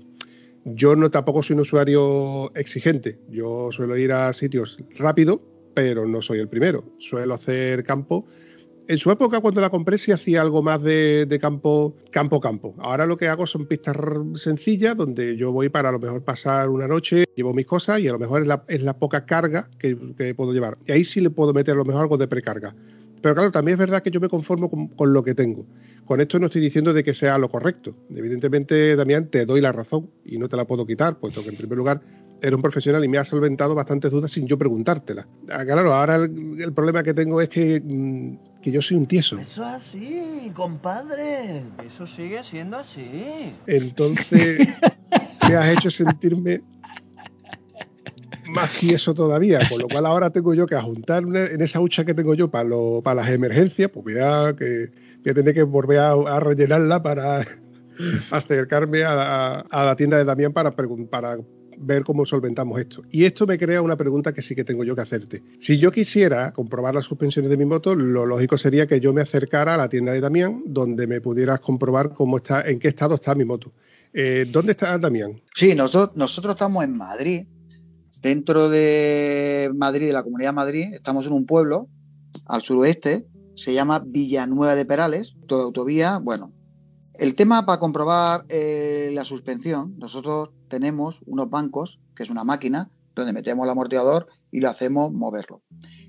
Yo no tampoco soy un usuario exigente, yo suelo ir a sitios rápido pero no soy el primero. Suelo hacer campo. En su época, cuando la compré, sí hacía algo más de, campo, campo, campo. Ahora lo que hago son pistas sencillas, donde yo voy para a lo mejor pasar una noche, llevo mis cosas y a lo mejor es la, poca carga que, puedo llevar. Y ahí sí le puedo meter a lo mejor algo de precarga. Pero claro, también es verdad que yo me conformo con, lo que tengo. Con esto no estoy diciendo de que sea lo correcto. Evidentemente, Damián, te doy la razón y no te la puedo quitar, puesto que en primer lugar era un profesional y me ha solventado bastantes dudas sin yo preguntártela. Ah, claro, ahora el, problema que tengo es que, mm, que, yo soy un tieso. Eso es así, compadre. Eso sigue siendo así. Entonces, me has hecho sentirme más tieso todavía, con lo cual ahora tengo yo que juntar en esa hucha que tengo yo para, para las emergencias, pues voy a, que, voy a tener que volver a, rellenarla para acercarme a, la tienda de Damián para, para ver cómo solventamos esto. Y esto me crea una pregunta que sí que tengo yo que hacerte. Si yo quisiera comprobar las suspensiones de mi moto, lo lógico sería que yo me acercara a la tienda de Damián, donde me pudieras comprobar cómo está, en qué estado está mi moto. Eh, ¿Dónde está Damián? Sí, nosotros, nosotros estamos en Madrid, dentro de Madrid, de la Comunidad de Madrid, estamos en un pueblo al suroeste, se llama Villanueva de Perales, toda autovía, bueno. El tema para comprobar eh, la suspensión, nosotros tenemos unos bancos, que es una máquina, donde metemos el amortiguador y lo hacemos moverlo.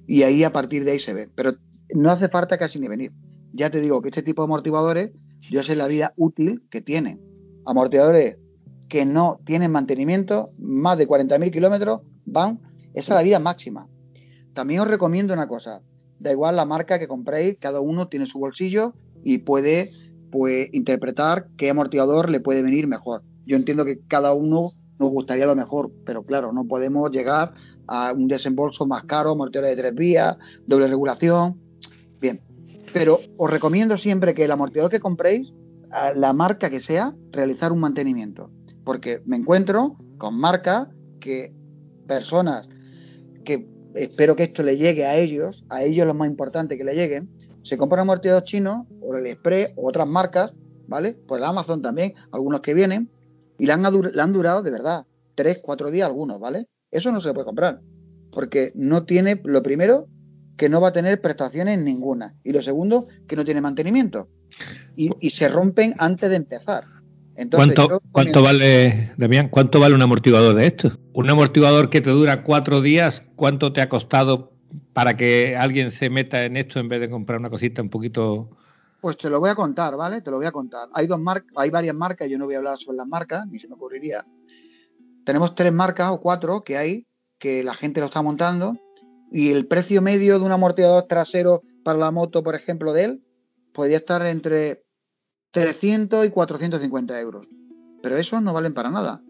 Y ahí a partir de ahí se ve. Pero no hace falta casi ni venir. Ya te digo que este tipo de amortiguadores, yo sé la vida útil que tienen. Amortiguadores que no tienen mantenimiento, más de 40.000 kilómetros, van, esa es la vida máxima. También os recomiendo una cosa, da igual la marca que compréis, cada uno tiene su bolsillo y puede pues, interpretar qué amortiguador le puede venir mejor. Yo entiendo que cada uno nos gustaría lo mejor, pero claro, no podemos llegar a un desembolso más caro, mortero de tres vías, doble regulación. Bien, pero os recomiendo siempre que el amortiguador que compréis, la marca que sea, realizar un mantenimiento. Porque me encuentro con marcas que personas que espero que esto le llegue a ellos, a ellos lo más importante que le lleguen, se compran amortiguadores chinos o el Express o otras marcas ¿vale? Pues el Amazon también, algunos que vienen, y le han, le han durado de verdad tres, cuatro días algunos, ¿vale? Eso no se puede comprar, porque no tiene, lo primero, que no va a tener prestaciones ninguna, y lo segundo, que no tiene mantenimiento, y, y se rompen antes de empezar. Entonces, ¿Cuánto, ¿cuánto vale, Damián, cuánto vale un amortiguador de esto? Un amortiguador que te dura cuatro días, ¿cuánto te ha costado para que alguien se meta en esto en vez de comprar una cosita un poquito pues te lo voy a contar, ¿vale? Te lo voy a contar. Hay dos marcas, hay varias marcas, yo no voy a hablar sobre las marcas, ni se me ocurriría. Tenemos tres marcas o cuatro que hay, que la gente lo está montando, y el precio medio de un amortiguador trasero para la moto, por ejemplo, de él, podría estar entre 300 y 450 euros. Pero esos no valen para nada.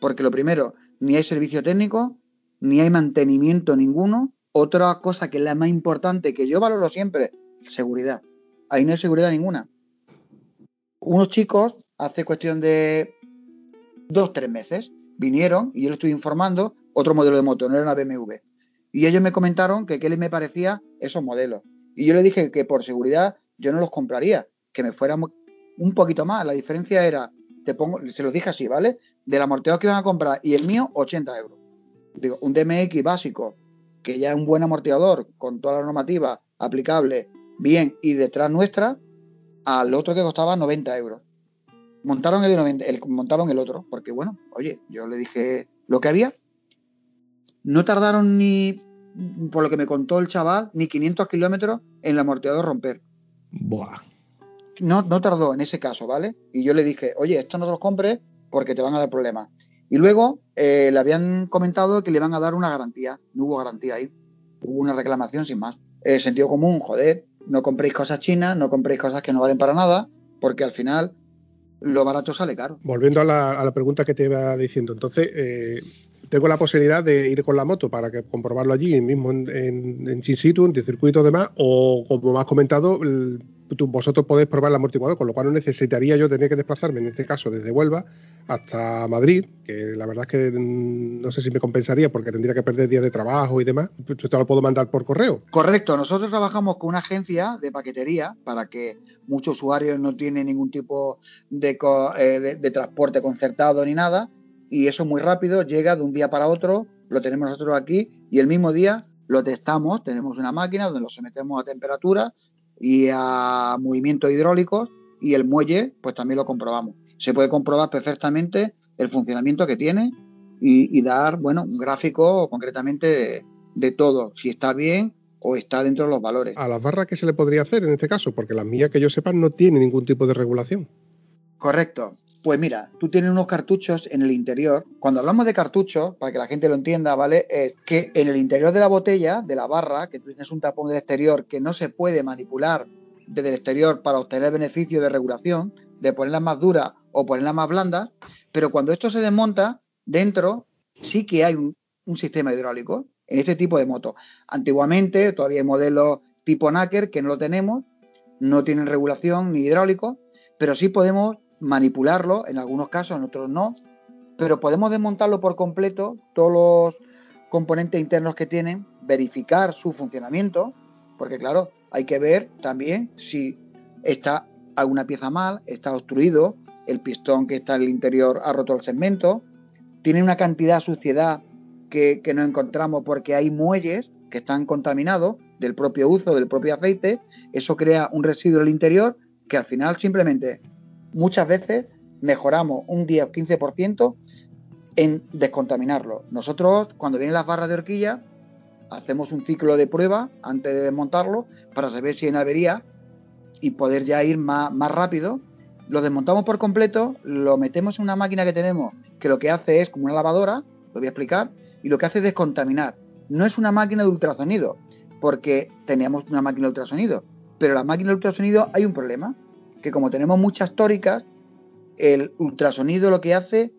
Porque lo primero, ni hay servicio técnico, ni hay mantenimiento ninguno. Otra cosa que es la más importante, que yo valoro siempre, seguridad ahí no hay seguridad ninguna. Unos chicos, hace cuestión de dos, tres meses, vinieron y yo les estoy informando otro modelo de moto, no era una BMW. Y ellos me comentaron que qué les me parecía esos modelos. Y yo les dije que por seguridad yo no los compraría, que me fuera un poquito más. La diferencia era, te pongo, se los dije así, ¿vale? Del amortiguador que iban a comprar y el mío, 80 euros. Digo, un DMX básico, que ya es un buen amortiguador, con toda la normativa aplicable bien y detrás nuestra al otro que costaba 90 euros. Montaron el, el, montaron el otro, porque bueno, oye, yo le dije lo que había. No tardaron ni, por lo que me contó el chaval, ni 500 kilómetros en el amortiguador romper. Buah. No, no tardó en ese caso, ¿vale? Y yo le dije, oye, esto no te lo compres porque te van a dar problemas. Y luego eh, le habían comentado que le van a dar una garantía. No hubo garantía ahí. Hubo una reclamación sin más. Eh, sentido común, joder, no compréis cosas chinas, no compréis cosas que no valen para nada, porque al final lo barato sale caro. Volviendo a la, pregunta que te iba diciendo, entonces, eh, tengo la posibilidad de ir con la moto para que comprobarlo allí mismo en, en, en situ, en circuito demás, o como has comentado, vosotros podéis probar el amortiguador, con lo cual no necesitaría yo tener que desplazarme, en este caso, desde Huelva hasta Madrid, que la verdad es que no sé si me compensaría porque tendría que perder días de trabajo y demás. Esto lo puedo mandar por correo. Correcto, nosotros trabajamos con una agencia de paquetería para que muchos usuarios no tienen ningún tipo de, eh, de transporte concertado ni nada, y eso es muy rápido, llega de un día para otro, lo tenemos nosotros aquí y el mismo día lo testamos, tenemos una máquina donde lo sometemos a temperatura, y a movimientos hidráulicos y el muelle pues también lo comprobamos. Se puede comprobar perfectamente el funcionamiento que tiene y, dar, bueno, un gráfico concretamente de, todo, si está bien o está dentro de los valores. ¿A las barras qué se le podría hacer en este caso? Porque las mías que yo sepa no tienen ningún tipo de regulación. Correcto. Pues mira, tú tienes unos cartuchos en el interior. Cuando hablamos de cartuchos, para que la gente lo entienda, ¿vale? Es que en el interior de la botella, de la barra, que tú tienes un tapón del exterior que no se puede manipular desde el exterior para obtener beneficio de regulación, de ponerla más dura o ponerla más blanda, pero cuando esto se desmonta, dentro sí que hay un, un sistema hidráulico en este tipo de moto. Antiguamente todavía hay modelos tipo Nacker que no lo tenemos, no tienen regulación ni hidráulico, pero sí podemos manipularlo, en algunos casos, en otros no, pero podemos desmontarlo por completo, todos los componentes internos que tienen, verificar su funcionamiento, porque claro, hay que ver también si está alguna pieza mal, está obstruido, el pistón que está en el interior ha roto el segmento, tiene una cantidad de suciedad que, que no encontramos porque hay muelles que están contaminados del propio uso del propio aceite, eso crea un residuo en el interior que al final simplemente muchas veces mejoramos un 10 o 15% en descontaminarlo. Nosotros, cuando vienen las barras de horquilla, hacemos un ciclo de prueba antes de desmontarlo para saber si hay una avería y poder ya ir más, más rápido. Lo desmontamos por completo, lo metemos en una máquina que tenemos que lo que hace es como una lavadora, lo voy a explicar, y lo que hace es descontaminar. No es una máquina de ultrasonido, porque teníamos una máquina de ultrasonido, pero la máquina de ultrasonido hay un problema, que como tenemos muchas tóricas, el ultrasonido lo que hace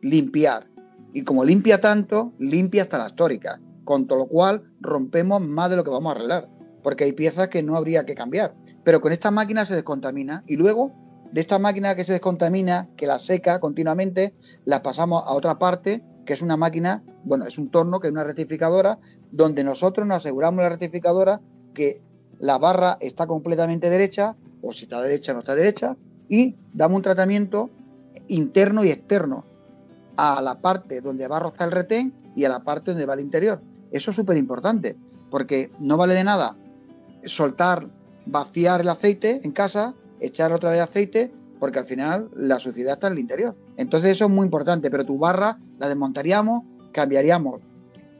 limpiar. Y como limpia tanto, limpia hasta las tóricas. Con todo lo cual rompemos más de lo que vamos a arreglar. Porque hay piezas que no habría que cambiar. Pero con esta máquina se descontamina. Y luego, de esta máquina que se descontamina, que la seca continuamente, la pasamos a otra parte, que es una máquina, bueno, es un torno, que es una rectificadora, donde nosotros nos aseguramos la rectificadora que la barra está completamente derecha o si está derecha no está derecha, y damos un tratamiento interno y externo a la parte donde va a rozar el retén y a la parte donde va el interior. Eso es súper importante, porque no vale de nada soltar, vaciar el aceite en casa, echar otra vez aceite, porque al final la suciedad está en el interior. Entonces eso es muy importante, pero tu barra la desmontaríamos, cambiaríamos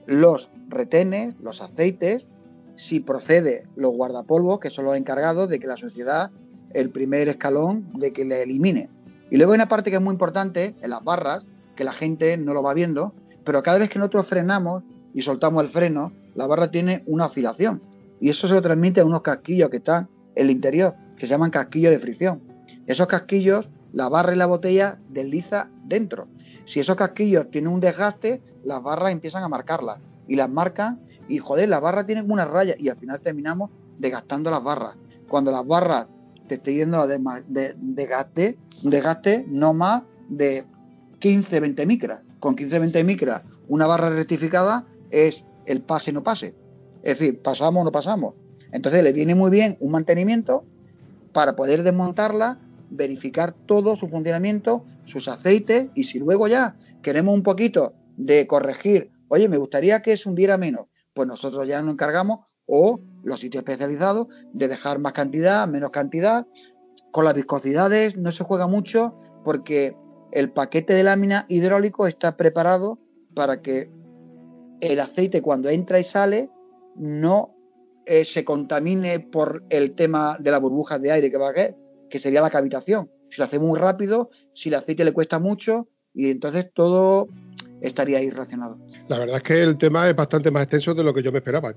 los retenes, los aceites, si procede los guardapolvos, que son los encargados de que la suciedad, el primer escalón, de que le elimine. Y luego hay una parte que es muy importante en las barras, que la gente no lo va viendo, pero cada vez que nosotros frenamos y soltamos el freno, la barra tiene una oscilación. Y eso se lo transmite a unos casquillos que están en el interior, que se llaman casquillos de fricción. Esos casquillos, la barra y la botella desliza dentro. Si esos casquillos tienen un desgaste, las barras empiezan a marcarlas. Y las marcan y, joder, las barras tienen una raya y al final terminamos desgastando las barras. Cuando las barras te estoy yendo de, de, desgaste, desgaste no más de 15, 20 micras. Con 15, 20 micras, una barra rectificada es el pase no pase. Es decir, pasamos o no pasamos. Entonces le viene muy bien un mantenimiento para poder desmontarla, verificar todo su funcionamiento, sus aceites y si luego ya queremos un poquito de corregir, oye, me gustaría que se hundiera menos, pues nosotros ya nos encargamos o los sitios especializados de dejar más cantidad, menos cantidad. Con las viscosidades no se juega mucho porque el paquete de lámina hidráulico está preparado para que el aceite cuando entra y sale no eh, se contamine por el tema de las burbujas de aire que va a haber, que sería la cavitación. Si lo hace muy rápido, si el aceite le cuesta mucho, y entonces todo estaría ahí relacionado. La verdad es que el tema es bastante más extenso de lo que yo me esperaba.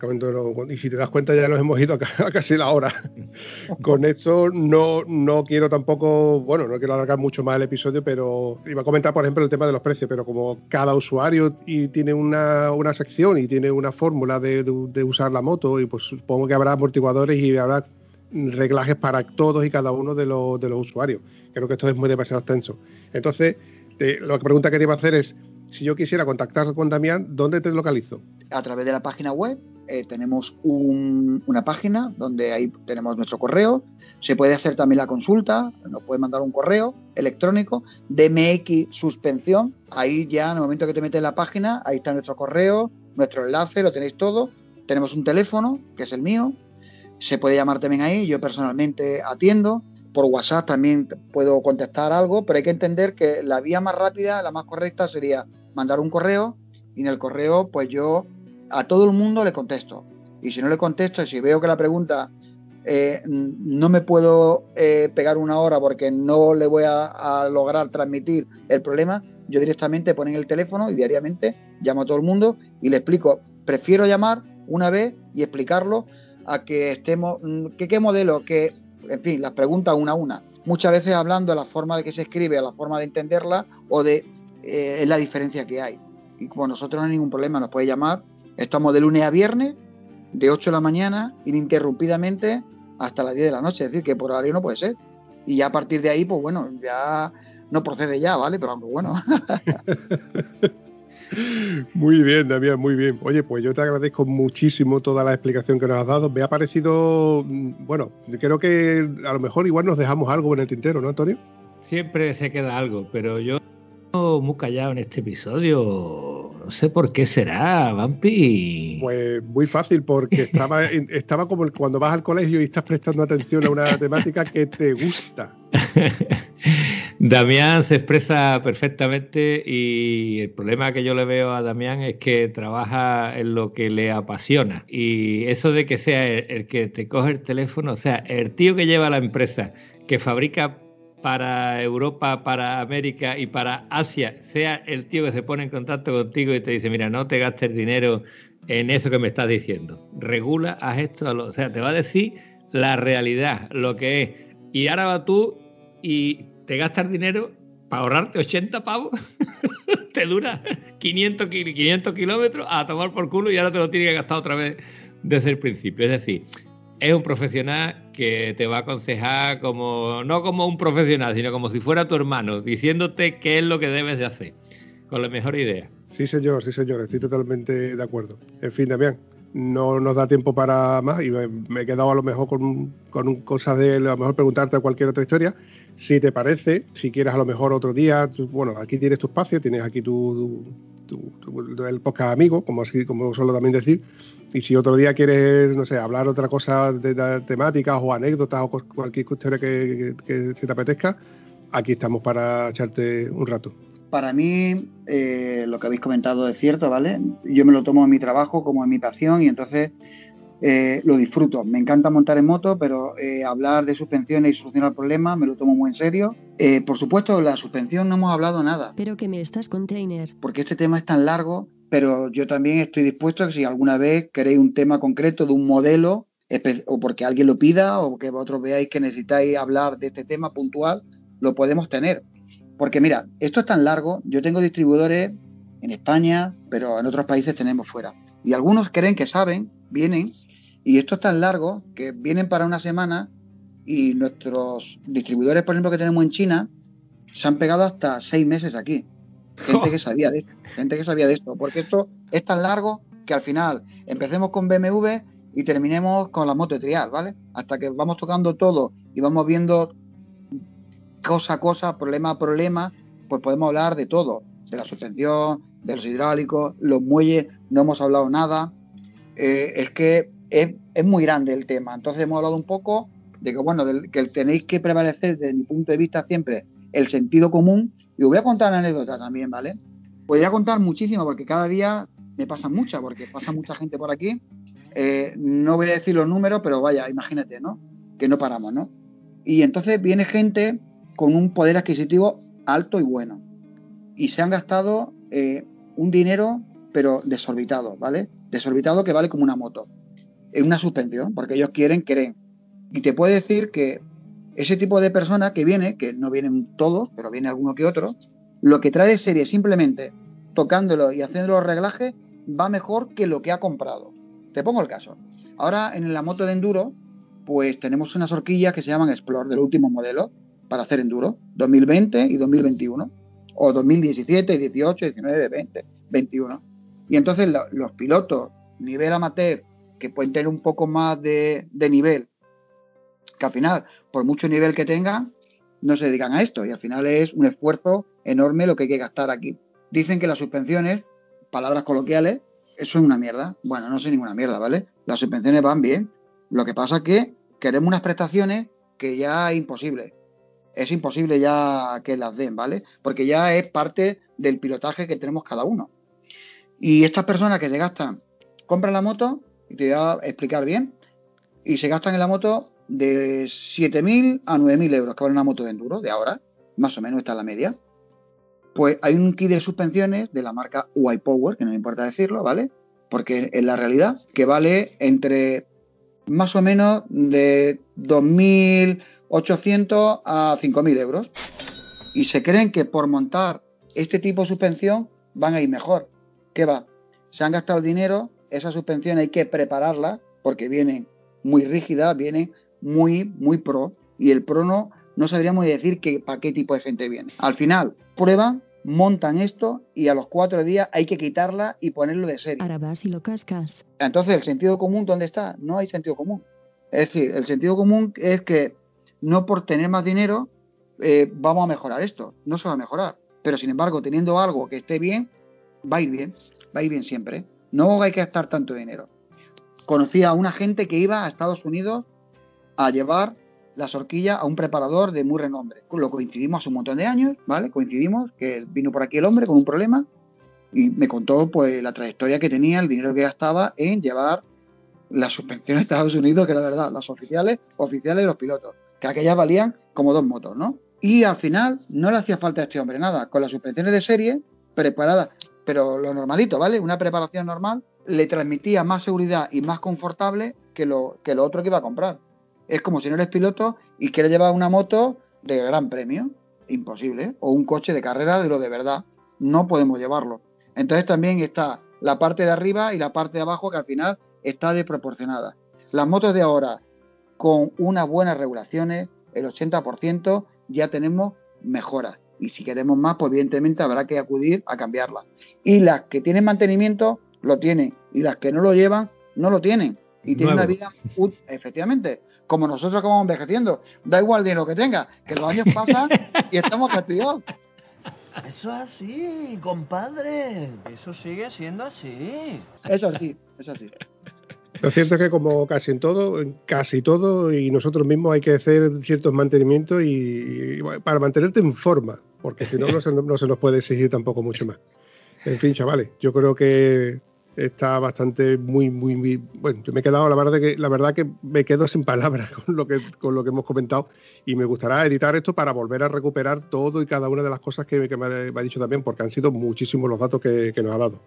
Y si te das cuenta, ya nos hemos ido a casi la hora. Con esto no, no quiero tampoco, bueno, no quiero alargar mucho más el episodio, pero iba a comentar, por ejemplo, el tema de los precios, pero como cada usuario y tiene una, una sección y tiene una fórmula de, de, usar la moto, y pues supongo que habrá amortiguadores y habrá reglajes para todos y cada uno de los, de los usuarios. Creo que esto es muy demasiado extenso. Entonces, la pregunta que te iba a hacer es, si yo quisiera contactar con Damián, ¿dónde te localizo? A través de la página web. Eh, tenemos una página donde ahí tenemos nuestro correo. Se puede hacer también la consulta. Nos puede mandar un correo electrónico. DMX suspensión. Ahí ya, en el momento que te metes en la página, ahí está nuestro correo, nuestro enlace, lo tenéis todo. Tenemos un teléfono, que es el mío. Se puede llamar también ahí. Yo personalmente atiendo por WhatsApp también puedo contestar algo, pero hay que entender que la vía más rápida, la más correcta sería mandar un correo y en el correo pues yo a todo el mundo le contesto. Y si no le contesto, y si veo que la pregunta eh, no me puedo eh, pegar una hora porque no le voy a, lograr transmitir el problema, yo directamente pongo el teléfono y diariamente llamo a todo el mundo y le explico. Prefiero llamar una vez y explicarlo a que estemos, mm, que qué modelo, que en fin, las preguntas una a una. Muchas veces hablando de la forma de que se escribe, a la forma de entenderla o de eh, la diferencia que hay. Y como nosotros no hay ningún problema, nos puede llamar. Estamos de lunes a viernes, de 8 de la mañana, ininterrumpidamente hasta las 10 de la noche. Es decir, que por horario no puede ser. Y ya a partir de ahí, pues bueno, ya no procede ya, ¿vale? Pero bueno. Muy bien, Damián, muy bien. Oye, pues yo te agradezco muchísimo toda la explicación que nos has dado. Me ha parecido, mm, bueno, creo que a lo mejor igual nos dejamos algo en el tintero, ¿no, Antonio? Siempre se queda algo, pero yo muy callado en este episodio. No sé por qué será, Vampi. Pues muy fácil, porque estaba, estaba como cuando vas al colegio y estás prestando atención a una temática que te gusta. Damián se expresa perfectamente y el problema que yo le veo a Damián es que trabaja en lo que le apasiona. Y eso de que sea el, que te coge el teléfono, o sea, el tío que lleva la empresa, que fabrica para Europa, para América y para Asia, sea el tío que se pone en contacto contigo y te dice, mira, no te gastes dinero en eso que me estás diciendo. Regula, haz esto, o sea, te va a decir la realidad, lo que es. Y ahora va tú y te gastas dinero para ahorrarte 80 pavos, te dura 500, 500 kilómetros a tomar por culo y ahora te lo tienes que gastar otra vez desde el principio. Es decir, es un profesional que te va a aconsejar como, no como un profesional, sino como si fuera tu hermano, diciéndote qué es lo que debes de hacer, con la mejor idea. Sí, señor, sí, señor, estoy totalmente de acuerdo. En fin, Damián, no nos da tiempo para más y me, he quedado a lo mejor con, con cosas de a lo mejor preguntarte cualquier otra historia. Si te parece, si quieres a lo mejor otro día, bueno, aquí tienes tu espacio, tienes aquí tu, el podcast amigo, como así, como suelo también decir. Y si otro día quieres, no sé, hablar otra cosa de, temáticas o anécdotas o cualquier cuestión que, se te apetezca, aquí estamos para echarte un rato. Para mí, eh, lo que habéis comentado es cierto, ¿vale? Yo me lo tomo en mi trabajo como en mi pasión y entonces eh, lo disfruto. Me encanta montar en moto, pero eh, hablar de suspensiones y solucionar problemas me lo tomo muy en serio. Eh, por supuesto, la suspensión no hemos hablado nada. Pero que me estás container. Porque este tema es tan largo, pero yo también estoy dispuesto a que si alguna vez queréis un tema concreto de un modelo, o porque alguien lo pida, o que vosotros veáis que necesitáis hablar de este tema puntual, lo podemos tener. Porque mira, esto es tan largo, yo tengo distribuidores en España, pero en otros países tenemos fuera. Y algunos creen que saben, vienen, y esto es tan largo que vienen para una semana y nuestros distribuidores, por ejemplo, que tenemos en China, se han pegado hasta seis meses aquí. Gente que sabía de esto, gente que sabía de esto, porque esto es tan largo que al final empecemos con BMW y terminemos con la moto trial, ¿vale? Hasta que vamos tocando todo y vamos viendo cosa a cosa, problema a problema, pues podemos hablar de todo, de la suspensión, de los hidráulicos, los muelles, no hemos hablado nada. Eh, es que es, muy grande el tema. Entonces hemos hablado un poco de que, bueno, que tenéis que prevalecer desde mi punto de vista siempre el sentido común. Y os voy a contar una anécdota también, ¿vale? Podría contar muchísimo porque cada día me pasa mucha, porque pasa mucha gente por aquí. Eh, no voy a decir los números, pero vaya, imagínate, ¿no? Que no paramos, ¿no? Y entonces viene gente con un poder adquisitivo alto y bueno. Y se han gastado eh, un dinero, pero desorbitado, ¿vale? Desorbitado que vale como una moto. Es una suspensión, porque ellos quieren, creen. Y te puede decir que ese tipo de persona que viene, que no vienen todos, pero viene alguno que otro, lo que trae de serie simplemente tocándolo y haciendo los reglajes va mejor que lo que ha comprado. Te pongo el caso. Ahora en la moto de enduro, pues tenemos unas horquillas que se llaman Explore del último modelo para hacer enduro, 2020 y 2021, o 2017, 18, 19, 20, 21. Y entonces los pilotos nivel amateur que pueden tener un poco más de, nivel, que al final, por mucho nivel que tengan, no se dedican a esto y al final es un esfuerzo enorme lo que hay que gastar aquí. Dicen que las suspensiones, palabras coloquiales, eso es una mierda. Bueno, no sé ninguna mierda, ¿vale? Las suspensiones van bien. Lo que pasa es que queremos unas prestaciones que ya es imposible. Es imposible ya que las den, ¿vale? Porque ya es parte del pilotaje que tenemos cada uno. Y estas personas que se gastan, compran la moto y te voy a explicar bien, y se gastan en la moto de 7.000 a 9.000 euros, que vale una moto de enduro de ahora, más o menos está la media. Pues hay un kit de suspensiones de la marca White Power, que no me importa decirlo, ¿vale? Porque es la realidad, que vale entre más o menos de 2.800 a 5.000 euros. Y se creen que por montar este tipo de suspensión van a ir mejor. ¿Qué va? Se han gastado dinero esa suspensión hay que prepararla porque vienen muy rígidas, vienen muy, muy pro. Y el pro no, no sabríamos decir que, para qué tipo de gente viene. Al final, prueban, montan esto y a los cuatro días hay que quitarla y ponerlo de serie. Ahora vas y lo cascas. Entonces, ¿el sentido común dónde está? No hay sentido común. Es decir, el sentido común es que no por tener más dinero eh, vamos a mejorar esto. No se va a mejorar. Pero sin embargo, teniendo algo que esté bien, va a ir bien. Va a ir bien siempre. No hay que gastar tanto dinero. Conocí a una gente que iba a Estados Unidos a llevar las horquillas a un preparador de muy renombre. Lo coincidimos hace un montón de años, ¿vale? Coincidimos que vino por aquí el hombre con un problema y me contó pues la trayectoria que tenía, el dinero que gastaba en llevar las suspensiones a Estados Unidos, que era verdad, las oficiales, oficiales de los pilotos, que aquellas valían como dos motos, ¿no? Y al final no le hacía falta a este hombre nada, con las suspensiones de serie preparadas pero lo normalito, ¿vale? Una preparación normal le transmitía más seguridad y más confortable que lo, que lo otro que iba a comprar. Es como si no eres piloto y quieres llevar una moto de gran premio. Imposible. ¿eh? O un coche de carrera de lo de verdad. No podemos llevarlo. Entonces también está la parte de arriba y la parte de abajo que al final está desproporcionada. Las motos de ahora, con unas buenas regulaciones, el 80%, ya tenemos mejoras y si queremos más, pues evidentemente habrá que acudir a cambiarla. Y las que tienen mantenimiento lo tienen y las que no lo llevan no lo tienen. Y tiene una vida, efectivamente, como nosotros que vamos envejeciendo. Da igual el dinero que tenga, que los años pasan y estamos castigados. Eso es así, compadre. Eso sigue siendo así. Es así, es así. Lo cierto es que como casi en todo, casi todo, y nosotros mismos hay que hacer ciertos mantenimientos y, para mantenerte en forma, porque si no, no se, no se nos puede exigir tampoco mucho más. En fin, chavales, yo creo que está bastante muy, muy, muy bueno. Yo me he quedado, la verdad que, la verdad que me quedo sin palabras con lo que, con lo que hemos comentado y me gustará editar esto para volver a recuperar todo y cada una de las cosas que, que me, ha, dicho también, porque han sido muchísimos los datos que, que nos ha dado.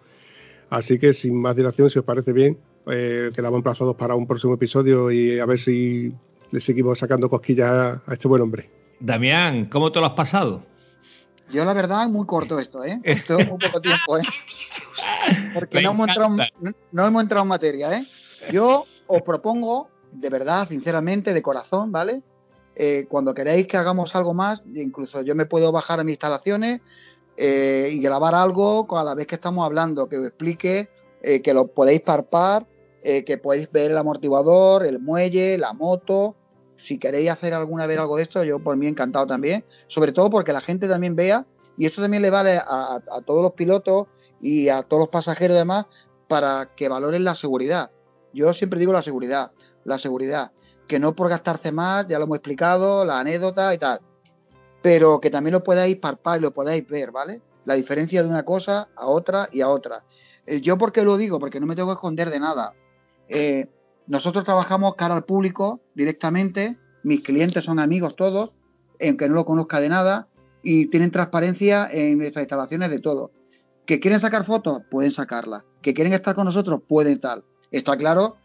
Así que sin más dilación, si os parece bien, eh, quedamos emplazados para un próximo episodio y a ver si le seguimos sacando cosquillas a, a este buen hombre. Damián, ¿cómo te lo has pasado? Yo la verdad, muy corto esto, ¿eh? Esto es muy poco tiempo, ¿eh? Porque no hemos, entrado, no, hemos entrado en materia, ¿eh? Yo os propongo, de verdad, sinceramente, de corazón, ¿vale? Eh, cuando queráis que hagamos algo más, incluso yo me puedo bajar a mis instalaciones eh, y grabar algo a la vez que estamos hablando, que os explique, eh, que lo podéis parpar, que podéis ver el amortiguador, el muelle, la moto. Si queréis hacer alguna vez algo de esto, yo por mí encantado también. Sobre todo porque la gente también vea, y esto también le vale a, todos los pilotos y a todos los pasajeros y demás, para que valoren la seguridad. Yo siempre digo la seguridad, la seguridad. Que no por gastarse más, ya lo hemos explicado, la anécdota y tal. Pero que también lo podáis parpar y lo podáis ver, ¿vale? La diferencia de una cosa a otra y a otra. Eh, ¿Yo por qué lo digo? Porque no me tengo que esconder de nada. Eh, nosotros trabajamos cara al público directamente, mis clientes son amigos todos, aunque no lo conozca de nada, y tienen transparencia en nuestras instalaciones de todo. ¿Que quieren sacar fotos? Pueden sacarlas. ¿Que quieren estar con nosotros? Pueden estar. Está claro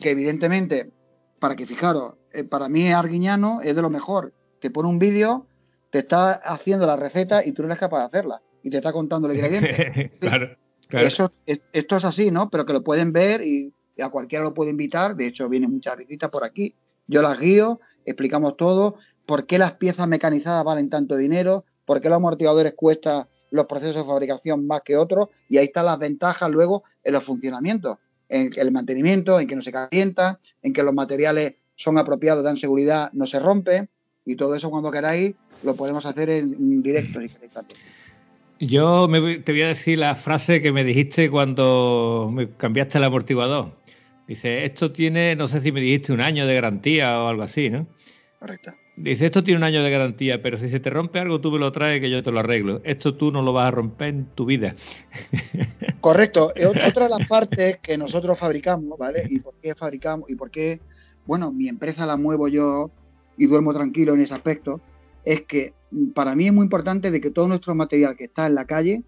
que evidentemente, para que fijaros, eh, para mí Arguiñano es de lo mejor. Te pone un vídeo, te está haciendo la receta y tú no eres capaz de hacerla. Y te está contando el ingrediente. claro, claro. Eso, es- esto es así, ¿no? Pero que lo pueden ver y a cualquiera lo puede invitar. De hecho, vienen muchas visitas por aquí. Yo las guío, explicamos todo, por qué las piezas mecanizadas valen tanto dinero, por qué los amortiguadores cuestan los procesos de fabricación más que otros, y ahí están las ventajas luego en los funcionamientos, en el mantenimiento, en que no se calientan, en que los materiales son apropiados, dan seguridad, no se rompen, y todo eso cuando queráis lo podemos hacer en, directo si queréis también. Yo te voy a decir la frase que me dijiste cuando me cambiaste el amortiguador. Dice, esto tiene, no sé si me dijiste un año de garantía o algo así, ¿no? Correcto. Dice, esto tiene un año de garantía, pero si se te rompe algo, tú me lo traes que yo te lo arreglo. Esto tú no lo vas a romper en tu vida. Correcto. Eh, ot- Otra de las partes que nosotros fabricamos, ¿vale? ¿Y por qué fabricamos? ¿Y por qué, bueno, mi empresa la muevo yo y duermo tranquilo en ese aspecto? Es que para mí es muy importante de que todo nuestro material que está en la calle,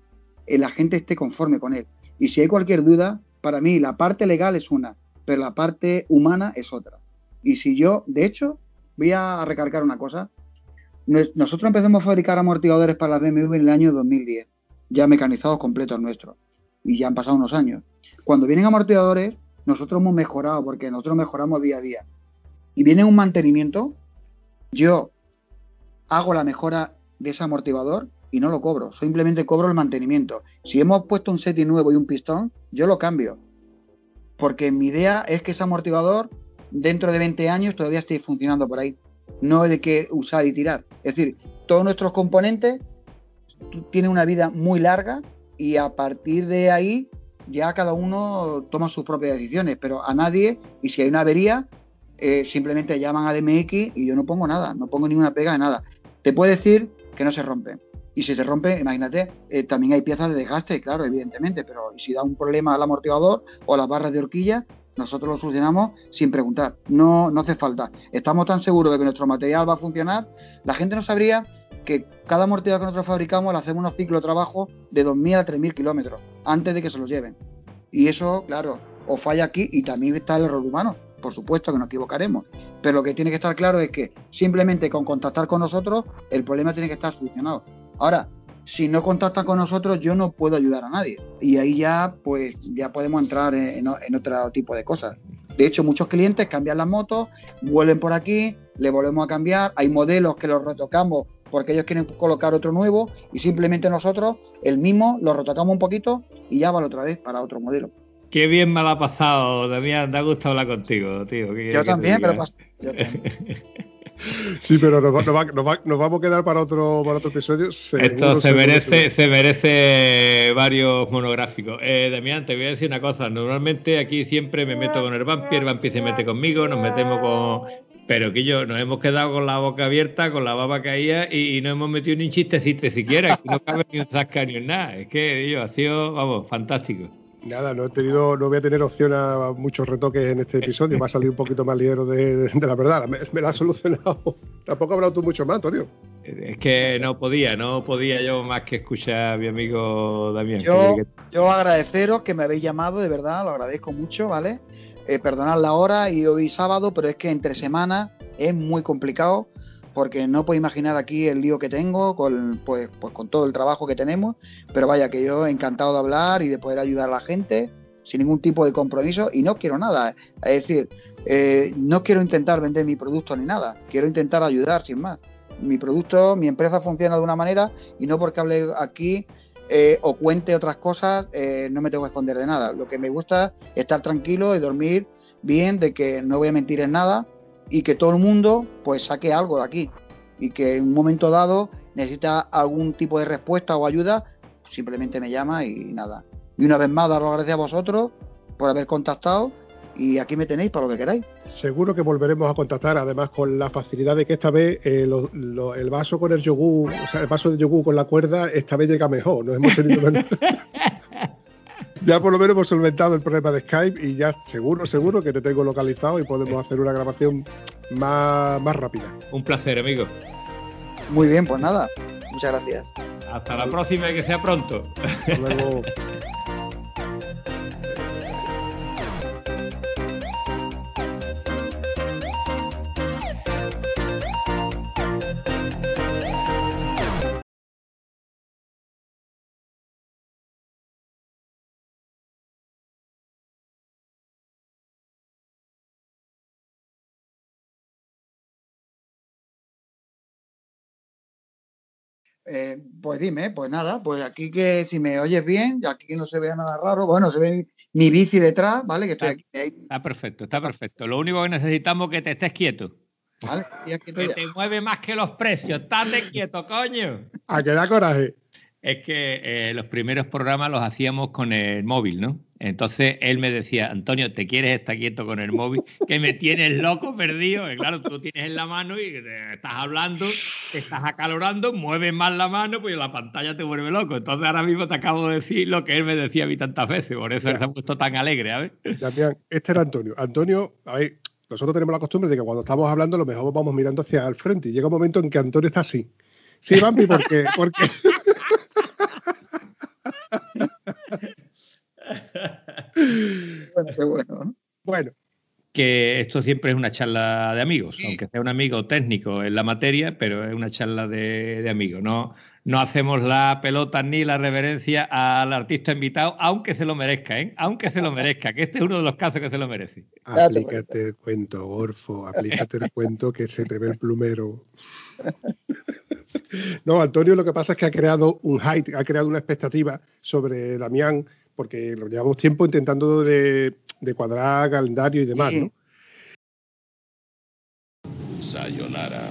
eh, la gente esté conforme con él. Y si hay cualquier duda, para mí la parte legal es una, pero la parte humana es otra. Y si yo, de hecho, voy a recargar una cosa. Nos- Nosotros empezamos a fabricar amortiguadores para las BMW en el año 2010, ya mecanizados completos nuestros y ya han pasado unos años. Cuando vienen amortiguadores, nosotros hemos mejorado, porque nosotros mejoramos día a día. Y viene un mantenimiento, yo hago la mejora de ese amortiguador y no lo cobro, simplemente cobro el mantenimiento. Si hemos puesto un setting nuevo y un pistón, yo lo cambio. Porque mi idea es que ese amortiguador, dentro de 20 años, todavía esté funcionando por ahí. No de que usar y tirar. Es decir, todos nuestros componentes tienen una vida muy larga y a partir de ahí ya cada uno toma sus propias decisiones, pero a nadie, y si hay una avería, eh, simplemente llaman a DMX y yo no pongo nada, no pongo ninguna pega de nada. Te puedo decir que no se rompe. Y si se rompe, imagínate, eh, también hay piezas de desgaste, claro, evidentemente, pero si da un problema al amortiguador o las barras de horquilla, nosotros lo solucionamos sin preguntar. No, no hace falta. Estamos tan seguros de que nuestro material va a funcionar. La gente no sabría que cada amortiguador que nosotros fabricamos le hacemos unos ciclos de trabajo de 2.000 a 3.000 kilómetros antes de que se los lleven. Y eso, claro, o falla aquí y también está el error humano. Por supuesto que nos equivocaremos. Pero lo que tiene que estar claro es que simplemente con contactar con nosotros, el problema tiene que estar solucionado. Ahora, si no contactan con nosotros, yo no puedo ayudar a nadie. Y ahí ya, pues, ya podemos entrar en, otro tipo de cosas. De hecho, muchos clientes cambian las motos, vuelven por aquí, le volvemos a cambiar. Hay modelos que los retocamos porque ellos quieren colocar otro nuevo y simplemente nosotros, el mismo, lo retocamos un poquito y ya vale otra vez para otro modelo. Qué bien me la ha pasado, Damián. Me ha gustado hablar contigo, tío. Yo también, pero yo también. Sí, pero nos, vamos a quedar para otro, para otro episodio. Esto se merece, se merece varios monográficos. Eh, Damián, te voy a decir una cosa. Normalmente aquí siempre me meto con el Vampi, el Vampi se mete conmigo, nos metemos con. Pero que yo nos hemos quedado con la boca abierta, con la baba caída y, no hemos metido ni un chistecito siquiera. Que no cabe ni un zasca ni un nada. Es que, tío, ha sido, vamos, fantástico. Nada, no he tenido, no voy a tener opción a muchos retoques en este episodio. Va a salir un poquito más ligero de, la verdad. Me, me, la has solucionado. Tampoco has hablado tú mucho más, Antonio. Es que no podía, no podía yo más que escuchar a mi amigo Damián. Yo, yo agradeceros que me habéis llamado, de verdad, lo agradezco mucho, ¿vale? Eh, perdonad la hora y hoy sábado, pero es que entre semanas es muy complicado porque no puedo imaginar aquí el lío que tengo con, pues, pues con todo el trabajo que tenemos, pero vaya que yo encantado de hablar y de poder ayudar a la gente sin ningún tipo de compromiso y no quiero nada, es decir, eh, no quiero intentar vender mi producto ni nada, quiero intentar ayudar sin más. Mi producto, mi empresa funciona de una manera y no porque hable aquí eh, o cuente otras cosas, eh, no me tengo que esconder de nada. Lo que me gusta es estar tranquilo y dormir bien, de que no voy a mentir en nada y que todo el mundo pues saque algo de aquí y que en un momento dado necesita algún tipo de respuesta o ayuda, simplemente me llama y nada. Y una vez más, daros las gracias a vosotros por haber contactado y aquí me tenéis para lo que queráis. Seguro que volveremos a contactar, además con la facilidad de que esta vez eh, el vaso con el yogur, o sea, el vaso de yogur con la cuerda, esta vez llega mejor, no hemos tenido menos. Ya por lo menos hemos solventado el problema de Skype y ya seguro, seguro que te tengo localizado y podemos hacer una grabación más, más rápida. Un placer, amigo. Muy bien, pues nada, muchas gracias. Hasta la próxima y que sea pronto. Hasta luego. Eh, pues dime, pues nada, pues aquí que si me oyes bien, aquí no se vea nada raro, bueno, se ve mi bici detrás, ¿vale? Que estoy aquí. Está perfecto, está perfecto. Lo único que necesitamos es que te estés quieto. ¿Vale? que te mueve más que los precios. Estate quieto, coño. A que da coraje es que eh, los primeros programas los hacíamos con el móvil, ¿no? Entonces él me decía, Antonio, ¿te quieres estar quieto con el móvil? Que me tienes loco, perdido. claro, tú tienes en la mano y estás hablando, te estás acalorando, mueves más la mano, pues la pantalla te vuelve loco. Entonces ahora mismo te acabo de decir lo que él me decía a mí tantas veces, por eso se ha puesto tan alegre, a ver. este era Antonio. Antonio, a ver, nosotros tenemos la costumbre de que cuando estamos hablando, lo mejor vamos mirando hacia el frente y llega un momento en que Antonio está así. Sí, Vampi, porque, porque bueno, qué bueno. Bueno. Que esto siempre es una charla de amigos, aunque sea un amigo técnico en la materia, pero es una charla de, amigos. No, no hacemos la pelota ni la reverencia al artista invitado, aunque se lo merezca, ¿eh? Aunque se lo merezca, que este es uno de los casos que se lo merece. Aplícate el cuento, Orfo, aplícate el cuento que se te ve el plumero. No, Antonio lo que pasa es que ha creado un hype, ha creado una expectativa sobre Damián, porque lo llevamos tiempo intentando de, cuadrar calendario y demás, ¿no? Sayonara.